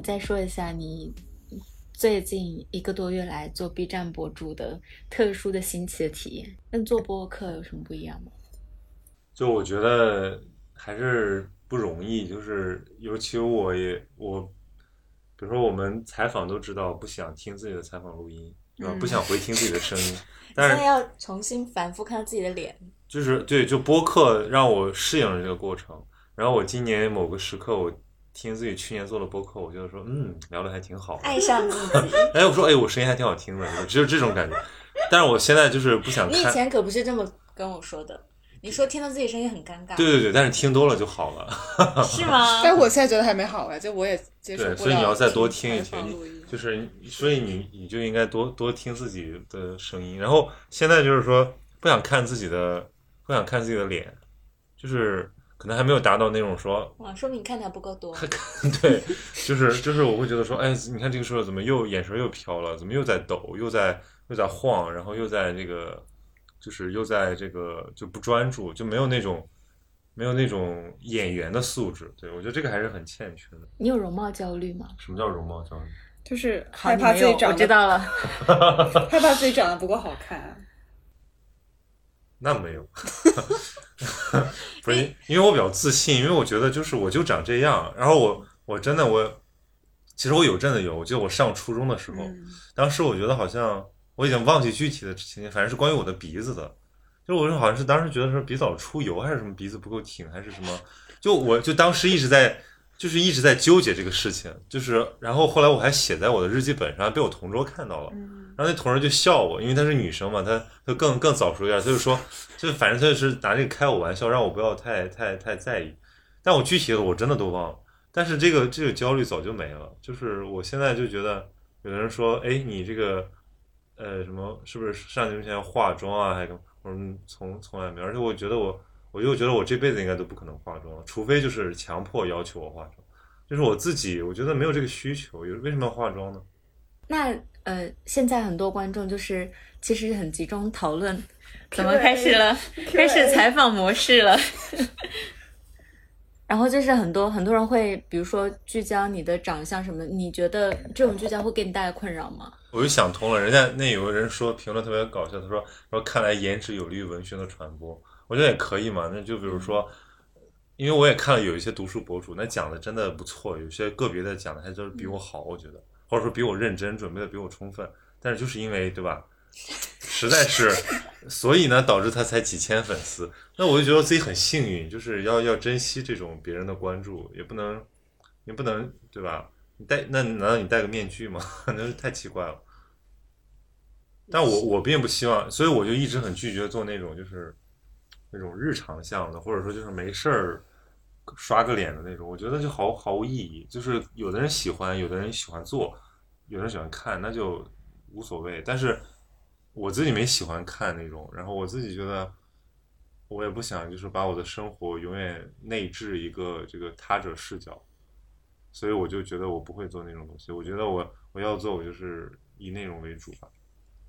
再说一下你最近一个多月来做 B 站博主的特殊的新奇的体验，跟做播客有什么不一样吗？就我觉得还是不容易，就是尤其我也我，比如说我们采访都知道不想听自己的采访录音，对吧？嗯不想回听自己的声音，(laughs) 但是在要重新反复看到自己的脸，就是对，就播客让我适应了这个过程。然后我今年某个时刻，我听自己去年做的播客，我觉得说，嗯，聊的还挺好的。爱上自己。(laughs) 哎，我说，哎，我声音还挺好听的，只有这种感觉。但是我现在就是不想你以，前可不是这么跟我说的，你说听到自己声音很尴尬，对对对，但是听多了就好了。(laughs) 是吗？但我现在觉得还没好哎，就我也接受不对，所以你要再多听一采访听，就是所以你你就应该多多听自己的声音。然后现在就是说不想看自己的，不想看自己的脸，就是可能还没有达到那种说哇，说明你看的还不够多。(laughs) 对，就是就是我会觉得说，哎，你看这个时候怎么又眼神又飘了，怎么又在抖，又在又在晃，然后又在这个，就是又在这个就不专注，就没有那种没有那种演员的素质。对我觉得这个还是很欠缺的。你有容貌焦虑吗？什么叫容貌焦虑？就是害怕自己长得知道了。(laughs) 害怕自己长得不够好看。(laughs) 那没有，(laughs) 不是因为我比较自信，因为我觉得就是我就长这样，然后我我真的我，其实我有阵子有，我记得我上初中的时候，嗯。当时我觉得好像我已经忘记具体的情节，反正是关于我的鼻子的，就我是好像是当时觉得是鼻早出油还是什么鼻子不够挺还是什么，就我就当时一直在就是一直在纠结这个事情，就是然后后来我还写在我的日记本上，被我同桌看到了。嗯。然后那同桌就笑我，因为她是女生嘛，她她更更早熟一点，她就说，就反正他就是拿这个开我玩笑，让我不要太太太在意。但我具体的我真的都忘了。但是这个这个焦虑早就没了，就是我现在就觉得，有的人说，哎，你这个呃什么是不是上镜前要化妆啊？还我说从从来没有，而且我觉得我我就觉得我这辈子应该都不可能化妆了，除非就是强迫要求我化妆，就是我自己我觉得没有这个需求，有为什么要化妆呢？那呃，现在很多观众就是其实很集中讨论，怎么开始了？开始采访模式了。(laughs) 然后就是很多很多人会，比如说聚焦你的长相什么，你觉得这种聚焦会给你带来困扰吗？我就想通了，人家那有个人说评论特别搞笑，他说说看来颜值有利于文学的传播，我觉得也可以嘛。那就比如说，因为我也看了有一些读书博主，那讲的真的不错，有些个别的讲的还就是比我好，我觉得，或者说比我认真，准备的比我充分。但是就是因为对吧，实在是，所以呢导致他才几千粉丝。那我就觉得自己很幸运，就是要要珍惜这种别人的关注，也不能也不能对吧？你戴那难道你戴个面具吗？(laughs) 那是太奇怪了。但我我并不希望，所以我就一直很拒绝做那种就是那种日常向的，或者说就是没事儿刷个脸的那种。我觉得就毫毫无意义。就是有的人喜欢，有的人喜欢做，有的人喜欢看，那就无所谓。但是我自己没喜欢看那种，然后我自己觉得我也不想就是把我的生活永远内置一个这个他者视角，所以我就觉得我不会做那种东西。我觉得我我要做，我就是以内容为主吧。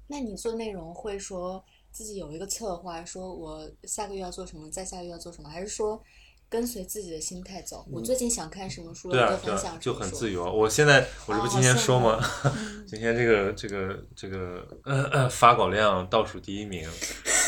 那你做内容会说自己有一个策划，说我下个月要做什么，再下个月要做什么，还是说跟随自己的心态走？我最近想看什么书，我就，对啊对分享，啊就什么书很自由啊。我现在我这不哦今天说吗？(laughs) 嗯今天这个这个这个、发稿量倒数第一名，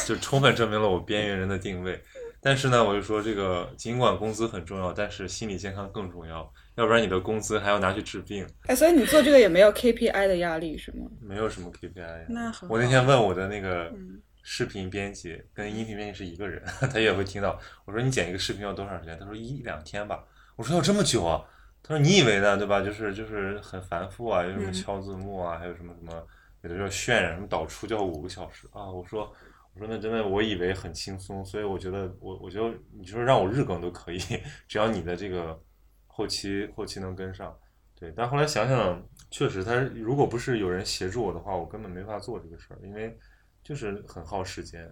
就充分证明了我边缘人的定位。但是呢，我就说这个，尽管工资很重要，但是心理健康更重要。要不然你的工资还要拿去治病，哎，所以你做这个也没有 KPI 的压力是吗？没有什么 KPI 呀。那很好我那天问我的那个嗯视频编辑，跟音频编辑是一个人，(laughs) 他也会听到。我说你剪一个视频要多长时间？他说一两天吧。我说要这么久啊？他说你以为呢？对吧？就是就是很繁复啊，有什么嗯敲字幕啊，还有什么什么，有的时候渲染什么导出就要五个小时啊。我说我说那真的我以为很轻松，所以我觉得我我觉得你说让我日更都可以，(laughs) 只要你的这个后期后期能跟上。对，但后来想想，确实他如果不是有人协助我的话，我根本没法做这个事儿，因为就是很耗时间。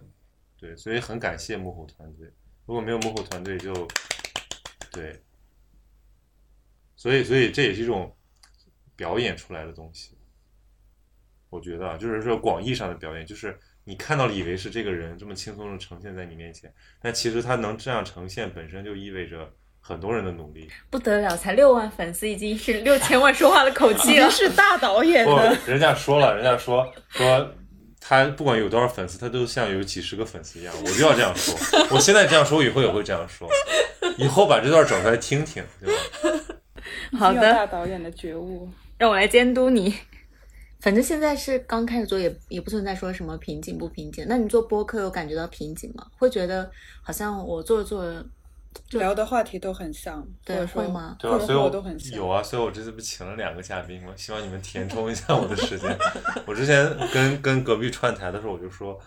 对，所以很感谢幕后团队。如果没有幕后团队就，对，所以所以这也是一种表演出来的东西。我觉得啊，就是说广义上的表演，就是你看到了以为是这个人这么轻松的呈现在你面前，但其实他能这样呈现，本身就意味着很多人的努力。不得了，才六万粉丝，已经是六千万说话的口气了。(laughs) 是大导演的，，人家说了，人家说说他不管有多少粉丝，他都像有几十个粉丝一样。我就要这样说，我现在这样说，我以后也会这样说。以后把这段整出来听听，对吧？(laughs) 好的大的，导演的觉悟。让我来监督你。反正现在是刚开始做，也也不存在说什么瓶颈不瓶颈。那你做播客有感觉到瓶颈吗？会觉得好像我做着做着，就聊的话题都很像，对会吗对吧？或者所以我都很像。有啊，所以我这次不请了两个嘉宾吗？希望你们填充一下我的时间。(laughs) 我之前跟跟隔壁串台的时候，我就说，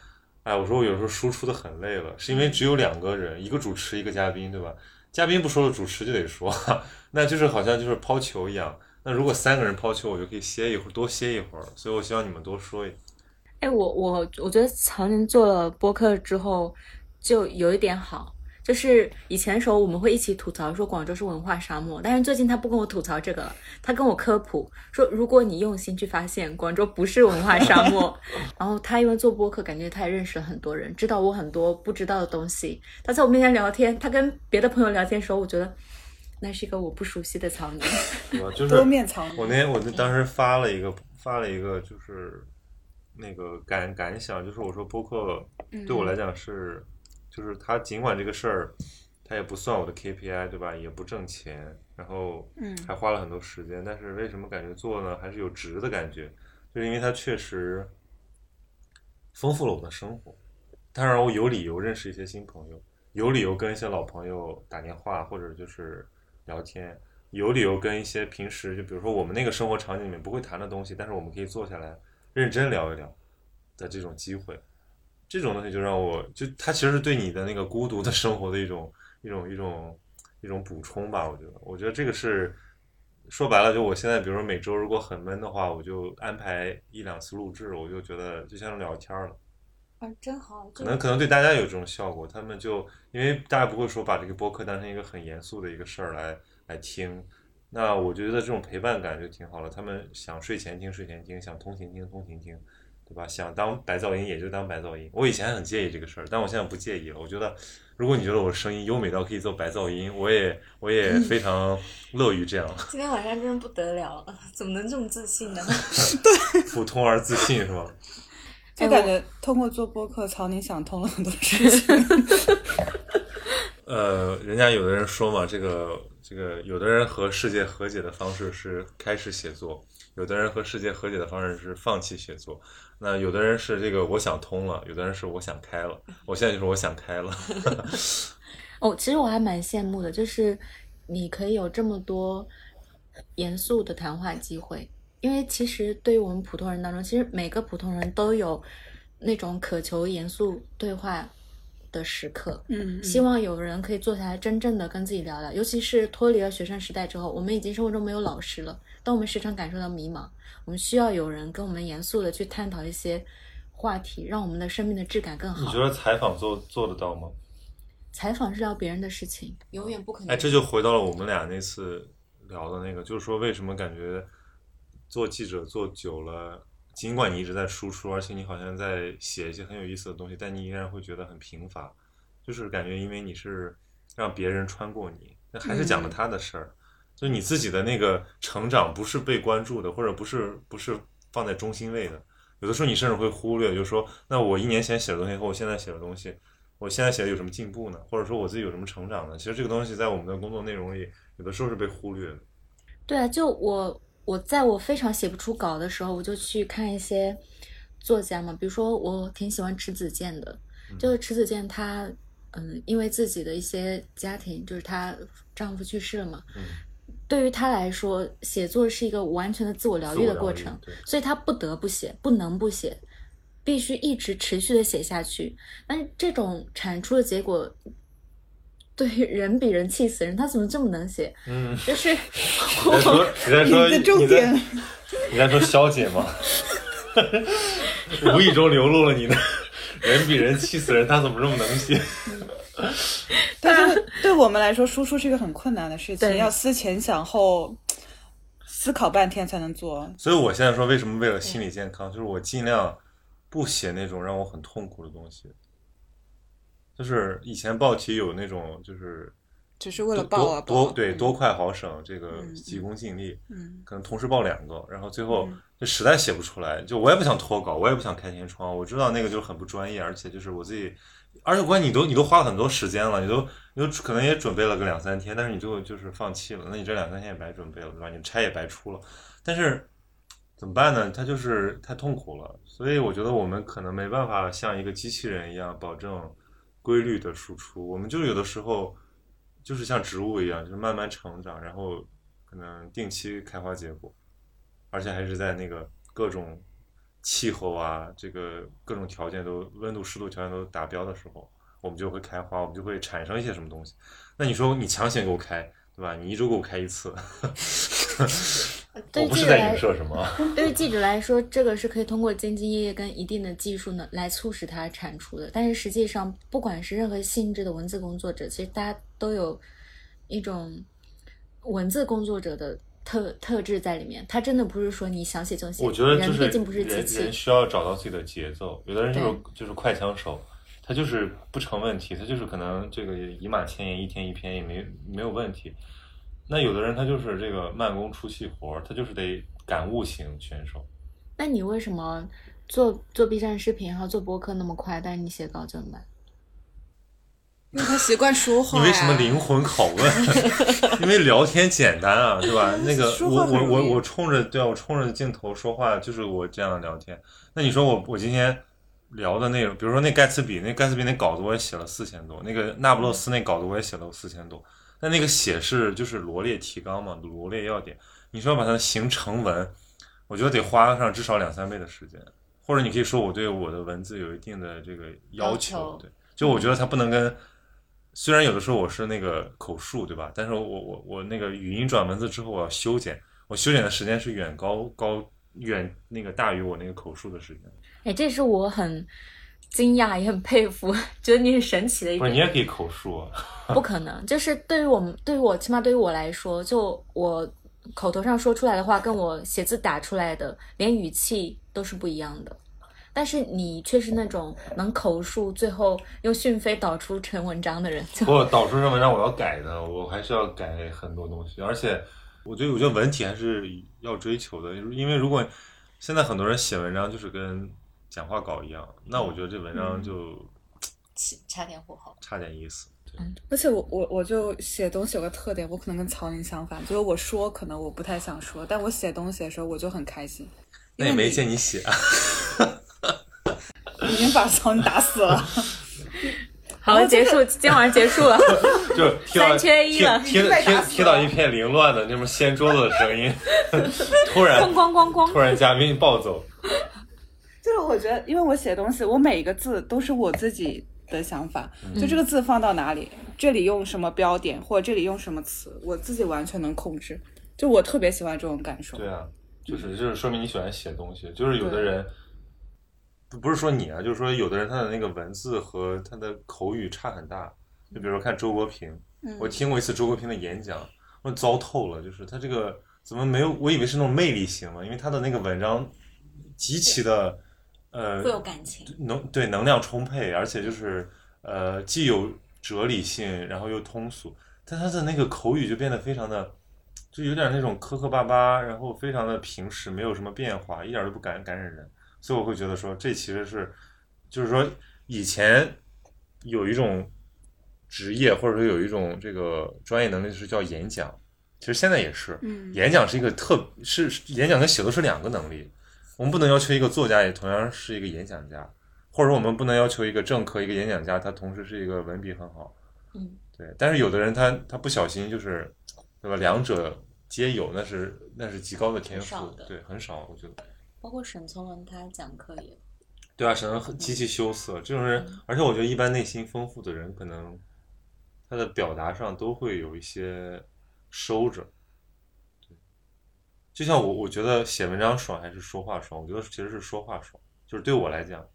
哎，我说我有时候输出的很累了，是因为只有两个人，一个主持，一个嘉宾，对吧？嘉宾不说了，主持就得说，(laughs) 那就是好像就是抛球一样。那如果三个人抛球，我就可以歇一会儿，多歇一会儿。所以我希望你们多说一。哎，我我我觉得曹宁做了播客之后，就有一点好，就是以前的时候我们会一起吐槽说广州是文化沙漠，但是最近他不跟我吐槽这个了，他跟我科普说，如果你用心去发现，广州不是文化沙漠。(laughs) 然后他因为做播客，感觉他也认识了很多人，知道我很多不知道的东西。他在我面前聊天，他跟别的朋友聊天的时候，我觉得那是一个我不熟悉的场景。我？就是多面藏我那天我就当时发了一个发了一个就是那个感感想，就是我说播客对我来讲是，就是他尽管这个事儿他也不算我的 KPI 对吧，也不挣钱，然后嗯还花了很多时间，但是为什么感觉做呢还是有值的感觉，就是因为它确实丰富了我的生活，它让我有理由认识一些新朋友，有理由跟一些老朋友打电话或者就是聊天。有理由跟一些平时就比如说我们那个生活场景里面不会谈的东西，但是我们可以坐下来认真聊一聊的这种机会，这种东西就让我就它其实是对你的那个孤独的生活的一种一种一种一种补充吧，我觉得，我觉得这个是说白了，就我现在比如说每周如果很闷的话，我就安排一两次录制，我就觉得就像聊天了。啊，真好，可能可能对大家有这种效果，他们就因为大家不会说把这个播客当成一个很严肃的一个事儿来来听，那我觉得这种陪伴感就挺好了。他们想睡前听睡前听，想通勤听通勤听，对吧？想当白噪音也就当白噪音。我以前很介意这个事儿，但我现在不介意了。我觉得如果你觉得我声音优美到可以做白噪音，我也我也非常 (laughs) 乐于这样，今天晚上真的不得了了，怎么能这么自信呢？(laughs) 对普通而自信是吧？(laughs) 就感觉通过做播客，曹宁想通了很多事情。呃，人家有的人说嘛，这个这个，有的人和世界和解的方式是开始写作，有的人和世界和解的方式是放弃写作。那有的人是这个我想通了，有的人是我想开了。我现在就是我想开了。(laughs) 哦，其实我还蛮羡慕的，就是你可以有这么多严肃的谈话机会，因为其实对于我们普通人当中，其实每个普通人都有那种渴求严肃对话的时刻。嗯希望有人可以坐下来，真正的跟自己聊聊。尤其是脱离了学生时代之后，我们已经生活中没有老师了，但我们时常感受到迷茫。我们需要有人跟我们严肃的去探讨一些话题，让我们的生命的质感更好你觉。得采访做做得到吗？采访是聊别人的事情，永远不可能。哎，这就回到了我们俩那次聊的那个，就是说为什么感觉做记者做久了，尽管你一直在输出，而且你好像在写一些很有意思的东西，但你依然会觉得很贫乏，就是感觉因为你是让别人穿过你，那还是讲了他的事儿，就你自己的那个成长不是被关注的，或者不是不是放在中心位的。有的时候你甚至会忽略，就是说，那我一年前写的东西和我现在写的东西，我现在写的有什么进步呢？或者说我自己有什么成长呢？其实这个东西在我们的工作内容里，有的时候是被忽略的。对啊，就我我在我非常写不出稿的时候，我就去看一些作家嘛，比如说我挺喜欢迟子健的，就是迟子健他嗯，因为自己的一些家庭，就是她丈夫去世了嘛，嗯，对于他来说，写作是一个完全的自我疗愈的过程，所以他不得不写，不能不写，必须一直持续的写下去。但是这种产出的结果，对于人比人气死人，他怎么这么能写？嗯，(laughs) 就是你在说你在说你的重点你在你在说肖姐吗？(laughs) 无意中流露了你的 (laughs) 人比人气死人，他怎么这么能写？(laughs) 但是对我们来说，输出是一个很困难的事情，要思前想后，思考半天才能做。所以我现在说，为什么为了心理健康，就是我尽量不写那种让我很痛苦的东西。就是以前报题有那种，就是只是为了多报啊，多对嗯。多快好省，这个嗯急功近利，嗯。可能同时报两个，然后最后嗯。就实在写不出来，就我也不想脱稿，我也不想开天窗，我知道那个就是很不专业，而且就是我自己，而且关键你都你都花了很多时间了，你都你都可能也准备了个两三天，但是你最后就是放弃了，那你这两三天也白准备了，对吧？你差也白出了，但是怎么办呢？它就是太痛苦了，所以我觉得我们可能没办法像一个机器人一样保证规律的输出，我们就有的时候就是像植物一样，就是慢慢成长，然后可能定期开花结果，而且还是在那个各种气候啊，这个各种条件都温度、湿度条件都达标的时候，我们就会开花，我们就会产生一些什么东西。那你说你强行给我开，对吧？你一周给我开一次，(laughs) 对我不是在影射什么。(laughs) 对于记者来说，这个是可以通过兢兢业业跟一定的技术呢来促使它产出的。但是实际上，不管是任何性质的文字工作者，其实大家都有一种文字工作者的特特质在里面。他真的不是说你想写就写，我觉得就是人毕竟不是机人人。需要找到自己的节奏，有的人就是就是快枪手，他就是不成问题，他就是可能这个一马千言，一天一篇也没没有问题。那有的人他就是这个慢工出细活，他就是得感悟型选手。那你为什么做做 B 站视频，然后做播客那么快，但是你写稿这么慢？因为他习惯说话、你为什么灵魂拷问？(laughs) 因为聊天简单啊，对吧？那个我我我我冲着对啊，我冲着镜头说话，就是我这样聊天。那你说我我今天聊的内容，比如说那盖茨比，那盖茨比那稿子我也写了四千多，那个那不勒斯那稿子我也写了四千多。那那个写是就是罗列提纲嘛，罗列要点。你说要把它形成文，我觉得得花上至少两三倍的时间。或者你可以说我对我的文字有一定的这个要求对，就我觉得它不能跟，虽然有的时候我是那个口述，对吧？但是我我我那个语音转文字之后我要修剪，我修剪的时间是远高高远那个大于我那个口述的时间。哎，这是我很惊讶也很佩服，觉得你很神奇的一不是，点你。也可以口述啊。不可能，就是对于我们，对于我，起码对于我来说，就我口头上说出来的话，跟我写字打出来的，连语气都是不一样的。但是你却是那种能口述，最后用讯飞导出成文章的人。就我导出成文章我要改的，我还是要改很多东西，而且我觉得我觉得文体还是要追求的，因为如果现在很多人写文章就是跟讲话稿一样，那我觉得这文章就差点火候。差点意思。对而且我我我就写东西有个特点，我可能跟曹宁相反，就是我说可能我不太想说，但我写东西的时候我就很开心。那也没见你写啊，已经把曹宁打死了。(laughs) 好了，结束，今天晚上结束了。(laughs) 就 (laughs) 听到三缺一了听听到一片凌乱的那种掀桌子的声音，突然咣咣咣咣突然嘉宾暴走，就是我觉得，因为我写东西，我每一个字都是我自己的想法，就这个字放到哪里，这里用什么标点，或者这里用什么词，我自己完全能控制。就我特别喜欢这种感受。对啊，就是就是说明你喜欢写东西，就是有的对人。不不是说你啊，就是说有的人他的那个文字和他的口语差很大，就比如说看周国平，嗯我听过一次周国平的演讲，我糟透了，就是他这个怎么没有？我以为是那种魅力型嘛，因为他的那个文章极其的呃富有感情。能对能量充沛，而且就是呃既有哲理性，然后又通俗，但他的那个口语就变得非常的，就有点那种磕磕巴巴，然后非常的平实，没有什么变化，一点都不感感染人，所以我会觉得说这其实是，就是说以前有一种职业或者说有一种这个专业能力是叫演讲，其实现在也是，嗯演讲是一个特是是演讲跟写作是两个能力，我们不能要求一个作家也同样是一个演讲家，或者说我们不能要求一个政客一个演讲家他同时是一个文笔很好，嗯，对，但是有的人他他不小心就是，对吧？两者皆有，那是那是极高的天赋，对，很少，我觉得。包括沈从文他讲课也，对啊，沈腾很极其羞涩，这种人，而且我觉得一般内心丰富的人，可能他的表达上都会有一些收着。对，就像我，我觉得写文章爽还是说话爽？我觉得其实是说话爽，就是对我来讲，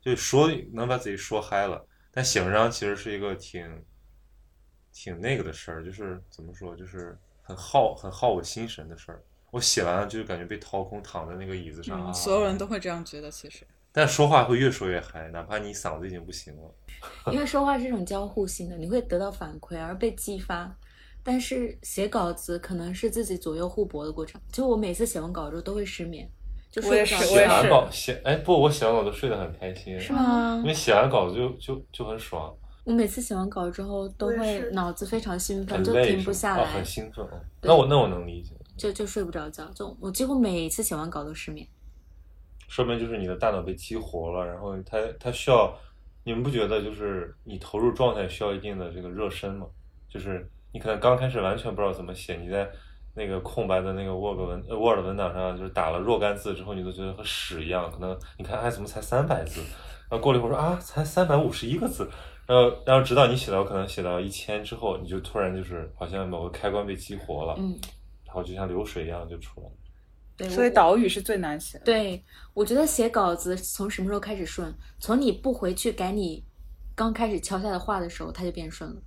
就说能把自己说嗨了，但写文章其实是一个挺挺那个的事儿，就是怎么说，就是很耗很耗我心神的事儿。我写完了就感觉被掏空，躺在那个椅子上，啊嗯，所有人都会这样觉得，其实。(laughs) 但说话会越说越嗨，哪怕你嗓子已经不行了。(laughs) 因为说话是一种交互性的，你会得到反馈而被激发。但是写稿子可能是自己左右互搏的过程。就我每次写完稿之后都会失眠，就我也睡不着我也是写完稿写，哎，不，我写完稿都睡得很开心，是吗因？为写完稿子就就就很爽，我每次写完稿之后都会脑子非常兴奋，就停不下来，很兴奋。那我那我能理解，就就睡不着觉。就我几乎每次写完稿都失眠。说明就是你的大脑被激活了，然后它它需要，你们不觉得就是你投入状态需要一定的这个热身吗？就是你可能刚开始完全不知道怎么写，你在那个空白的那个 Word 文呃 Word 文档上就是打了若干字之后，你都觉得和屎一样。可能你看哎怎么才三百字，然后过了一会儿说啊才三百五十一个字，然后然后直到你写到可能写到一千之后，你就突然就是好像某个开关被激活了，嗯，然后就像流水一样就出来了。对。所以岛屿是最难写的。对，我觉得写稿子从什么时候开始顺？从你不回去改你刚开始敲下的话的时候，它就变顺了。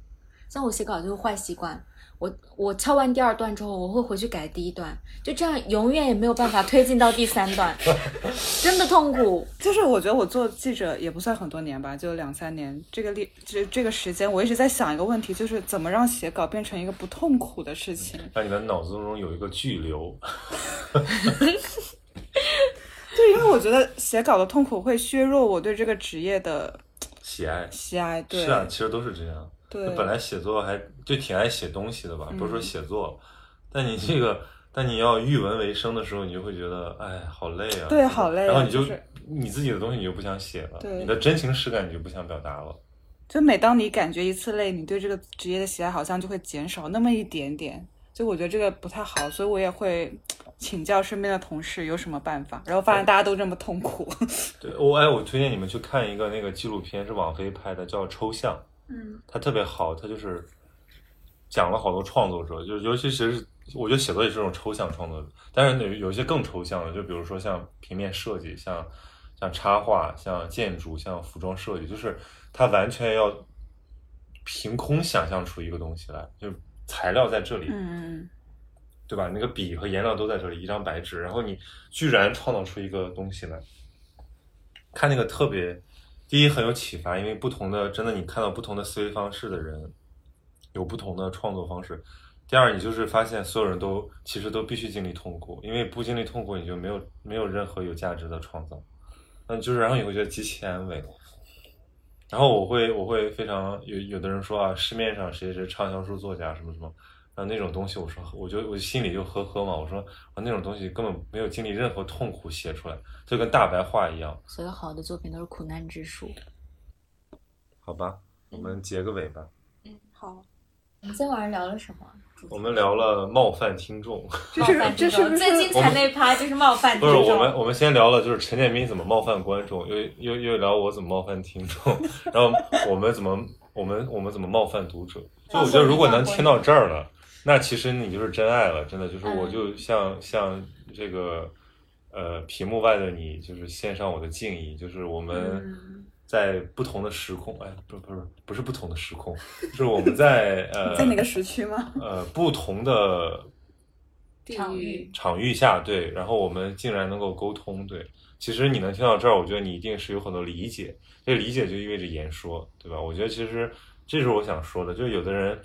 像我写稿子就是坏习惯，我我敲完第二段之后，我会回去改第一段，就这样永远也没有办法推进到第三段，(laughs) 真的痛苦。就是我觉得我做记者也不算很多年吧，就两三年。这个历这这个时间，我一直在想一个问题，就是怎么让写稿变成一个不痛苦的事情。让你的脑子中有一个巨流，(laughs) 对，因为我觉得写稿的痛苦会削弱我对这个职业的喜爱。喜爱。对，是啊，其实都是这样。对，本来写作还就挺爱写东西的吧，不是说嗯写作，但你这个，但你要喻文为生的时候，你就会觉得，哎，好累啊。对好累啊然后你就、就是你自己的东西你就不想写了，对你的真情实感你就不想表达了。就每当你感觉一次累，你对这个职业的喜爱好像就会减少那么一点点。就我觉得这个不太好，所以我也会请教身边的同事有什么办法，然后发现大家都这么痛苦。(laughs) 对我，哎，我推荐你们去看一个那个纪录片，是网飞拍的，叫《抽象》。嗯，它特别好，他就是讲了好多创作者，就是尤其其实我觉得写作也是这种抽象创作者，但是有有一些更抽象的，就比如说像平面设计，像像插画，像建筑，像服装设计，就是他完全要凭空想象出一个东西来，就是材料在这里，嗯对吧？那个笔和颜料都在这里，一张白纸，然后你居然创造出一个东西来，看那个特别，第一很有启发，因为不同的真的你看到不同的思维方式的人，有不同的创作方式。第二，你就是发现所有人都其实都必须经历痛苦，因为不经历痛苦，你就没有没有任何有价值的创造。嗯，就是然后你会觉得极其安慰。然后我会我会非常有有的人说啊，市面上谁谁畅销书作家什么什么，然后那种东西，我说我就我心里就呵呵嘛，我说啊那种东西根本没有经历任何痛苦写出来，就跟大白话一样，所有好的作品都是苦难之书。好吧？我们结个尾吧。嗯好，我们今天晚上聊了什么？我们聊了冒犯听众，这是这是最精彩那一趴就是冒犯不听众。是我们我们先聊了就是陈建斌怎么冒犯观众，又又又聊我怎么冒犯听众，(laughs) 然后我们怎么我们我们怎么冒犯读者。就我觉得如果能听到这儿了，那其实你就是真爱了，真的就是我就像像这个呃屏幕外的你，就是献上我的敬意，就是我们。嗯在不同的时空，哎，不不是不是不同的时空，就是我们在呃 (laughs) 在哪个时区吗？呃不同的场域域场域下，对，然后我们竟然能够沟通，对。其实你能听到这儿，我觉得你一定是有很多理解，这理解就意味着言说，对吧？我觉得其实这是我想说的，就是有的人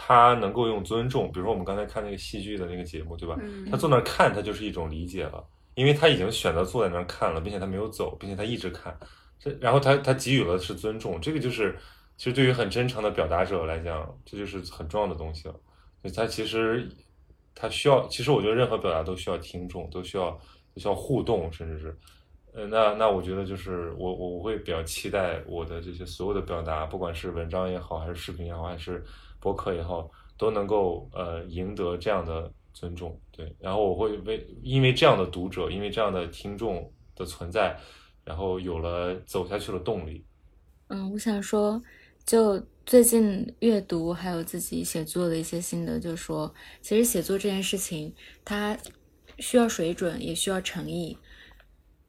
他能够用尊重，比如说我们刚才看那个戏剧的那个节目，对吧？嗯他坐那儿看，他就是一种理解了，因为他已经选择坐在那儿看了，并且他没有走，并且他一直看，这然后他他给予了是尊重，这个就是其实对于很真诚的表达者来讲，这就是很重要的东西了。就他其实他需要，其实我觉得任何表达都需要听众，都需要都需要互动，甚至是，呃，那那我觉得就是我我我会比较期待我的这些所有的表达，不管是文章也好，还是视频也好，还是博客也好，都能够呃赢得这样的尊重，对，然后我会为因为这样的读者，因为这样的听众的存在，然后有了走下去的动力。嗯，我想说，就最近阅读还有自己写作的一些心得，就是说，其实写作这件事情，它需要水准，也需要诚意。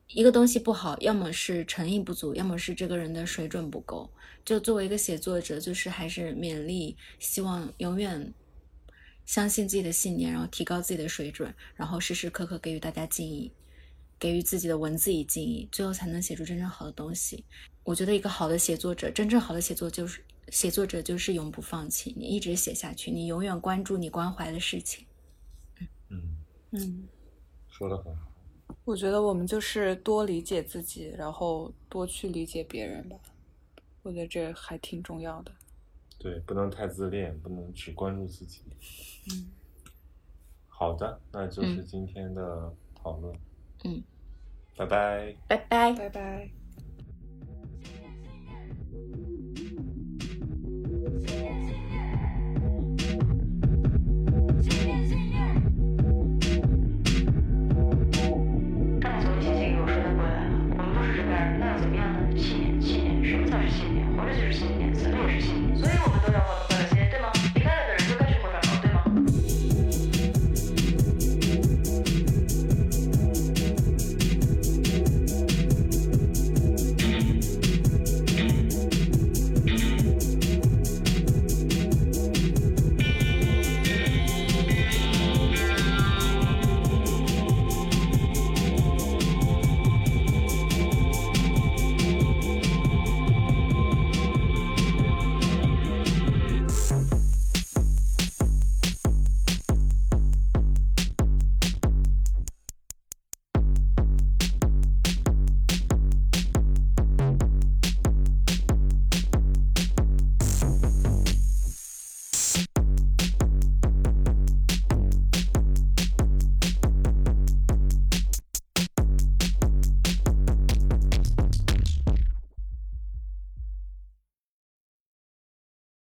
一个东西不好，要么是诚意不足，要么是这个人的水准不够。就作为一个写作者，就是还是勉励，希望永远相信自己的信念，然后提高自己的水准，然后时时刻刻给予大家敬意，给予自己的文字以敬意，最后才能写出真正好的东西。我觉得一个好的写作者，真正好的写作就是写作者就是永不放弃，你一直写下去，你永远关注你关怀的事情。嗯，嗯，说的很好。我觉得我们就是多理解自己，然后多去理解别人吧。我觉得这还挺重要的。对，不能太自恋，不能只关注自己。嗯，好的，那就是嗯今天的讨论。嗯，拜拜。拜拜。拜拜。那这就是新颜色 next.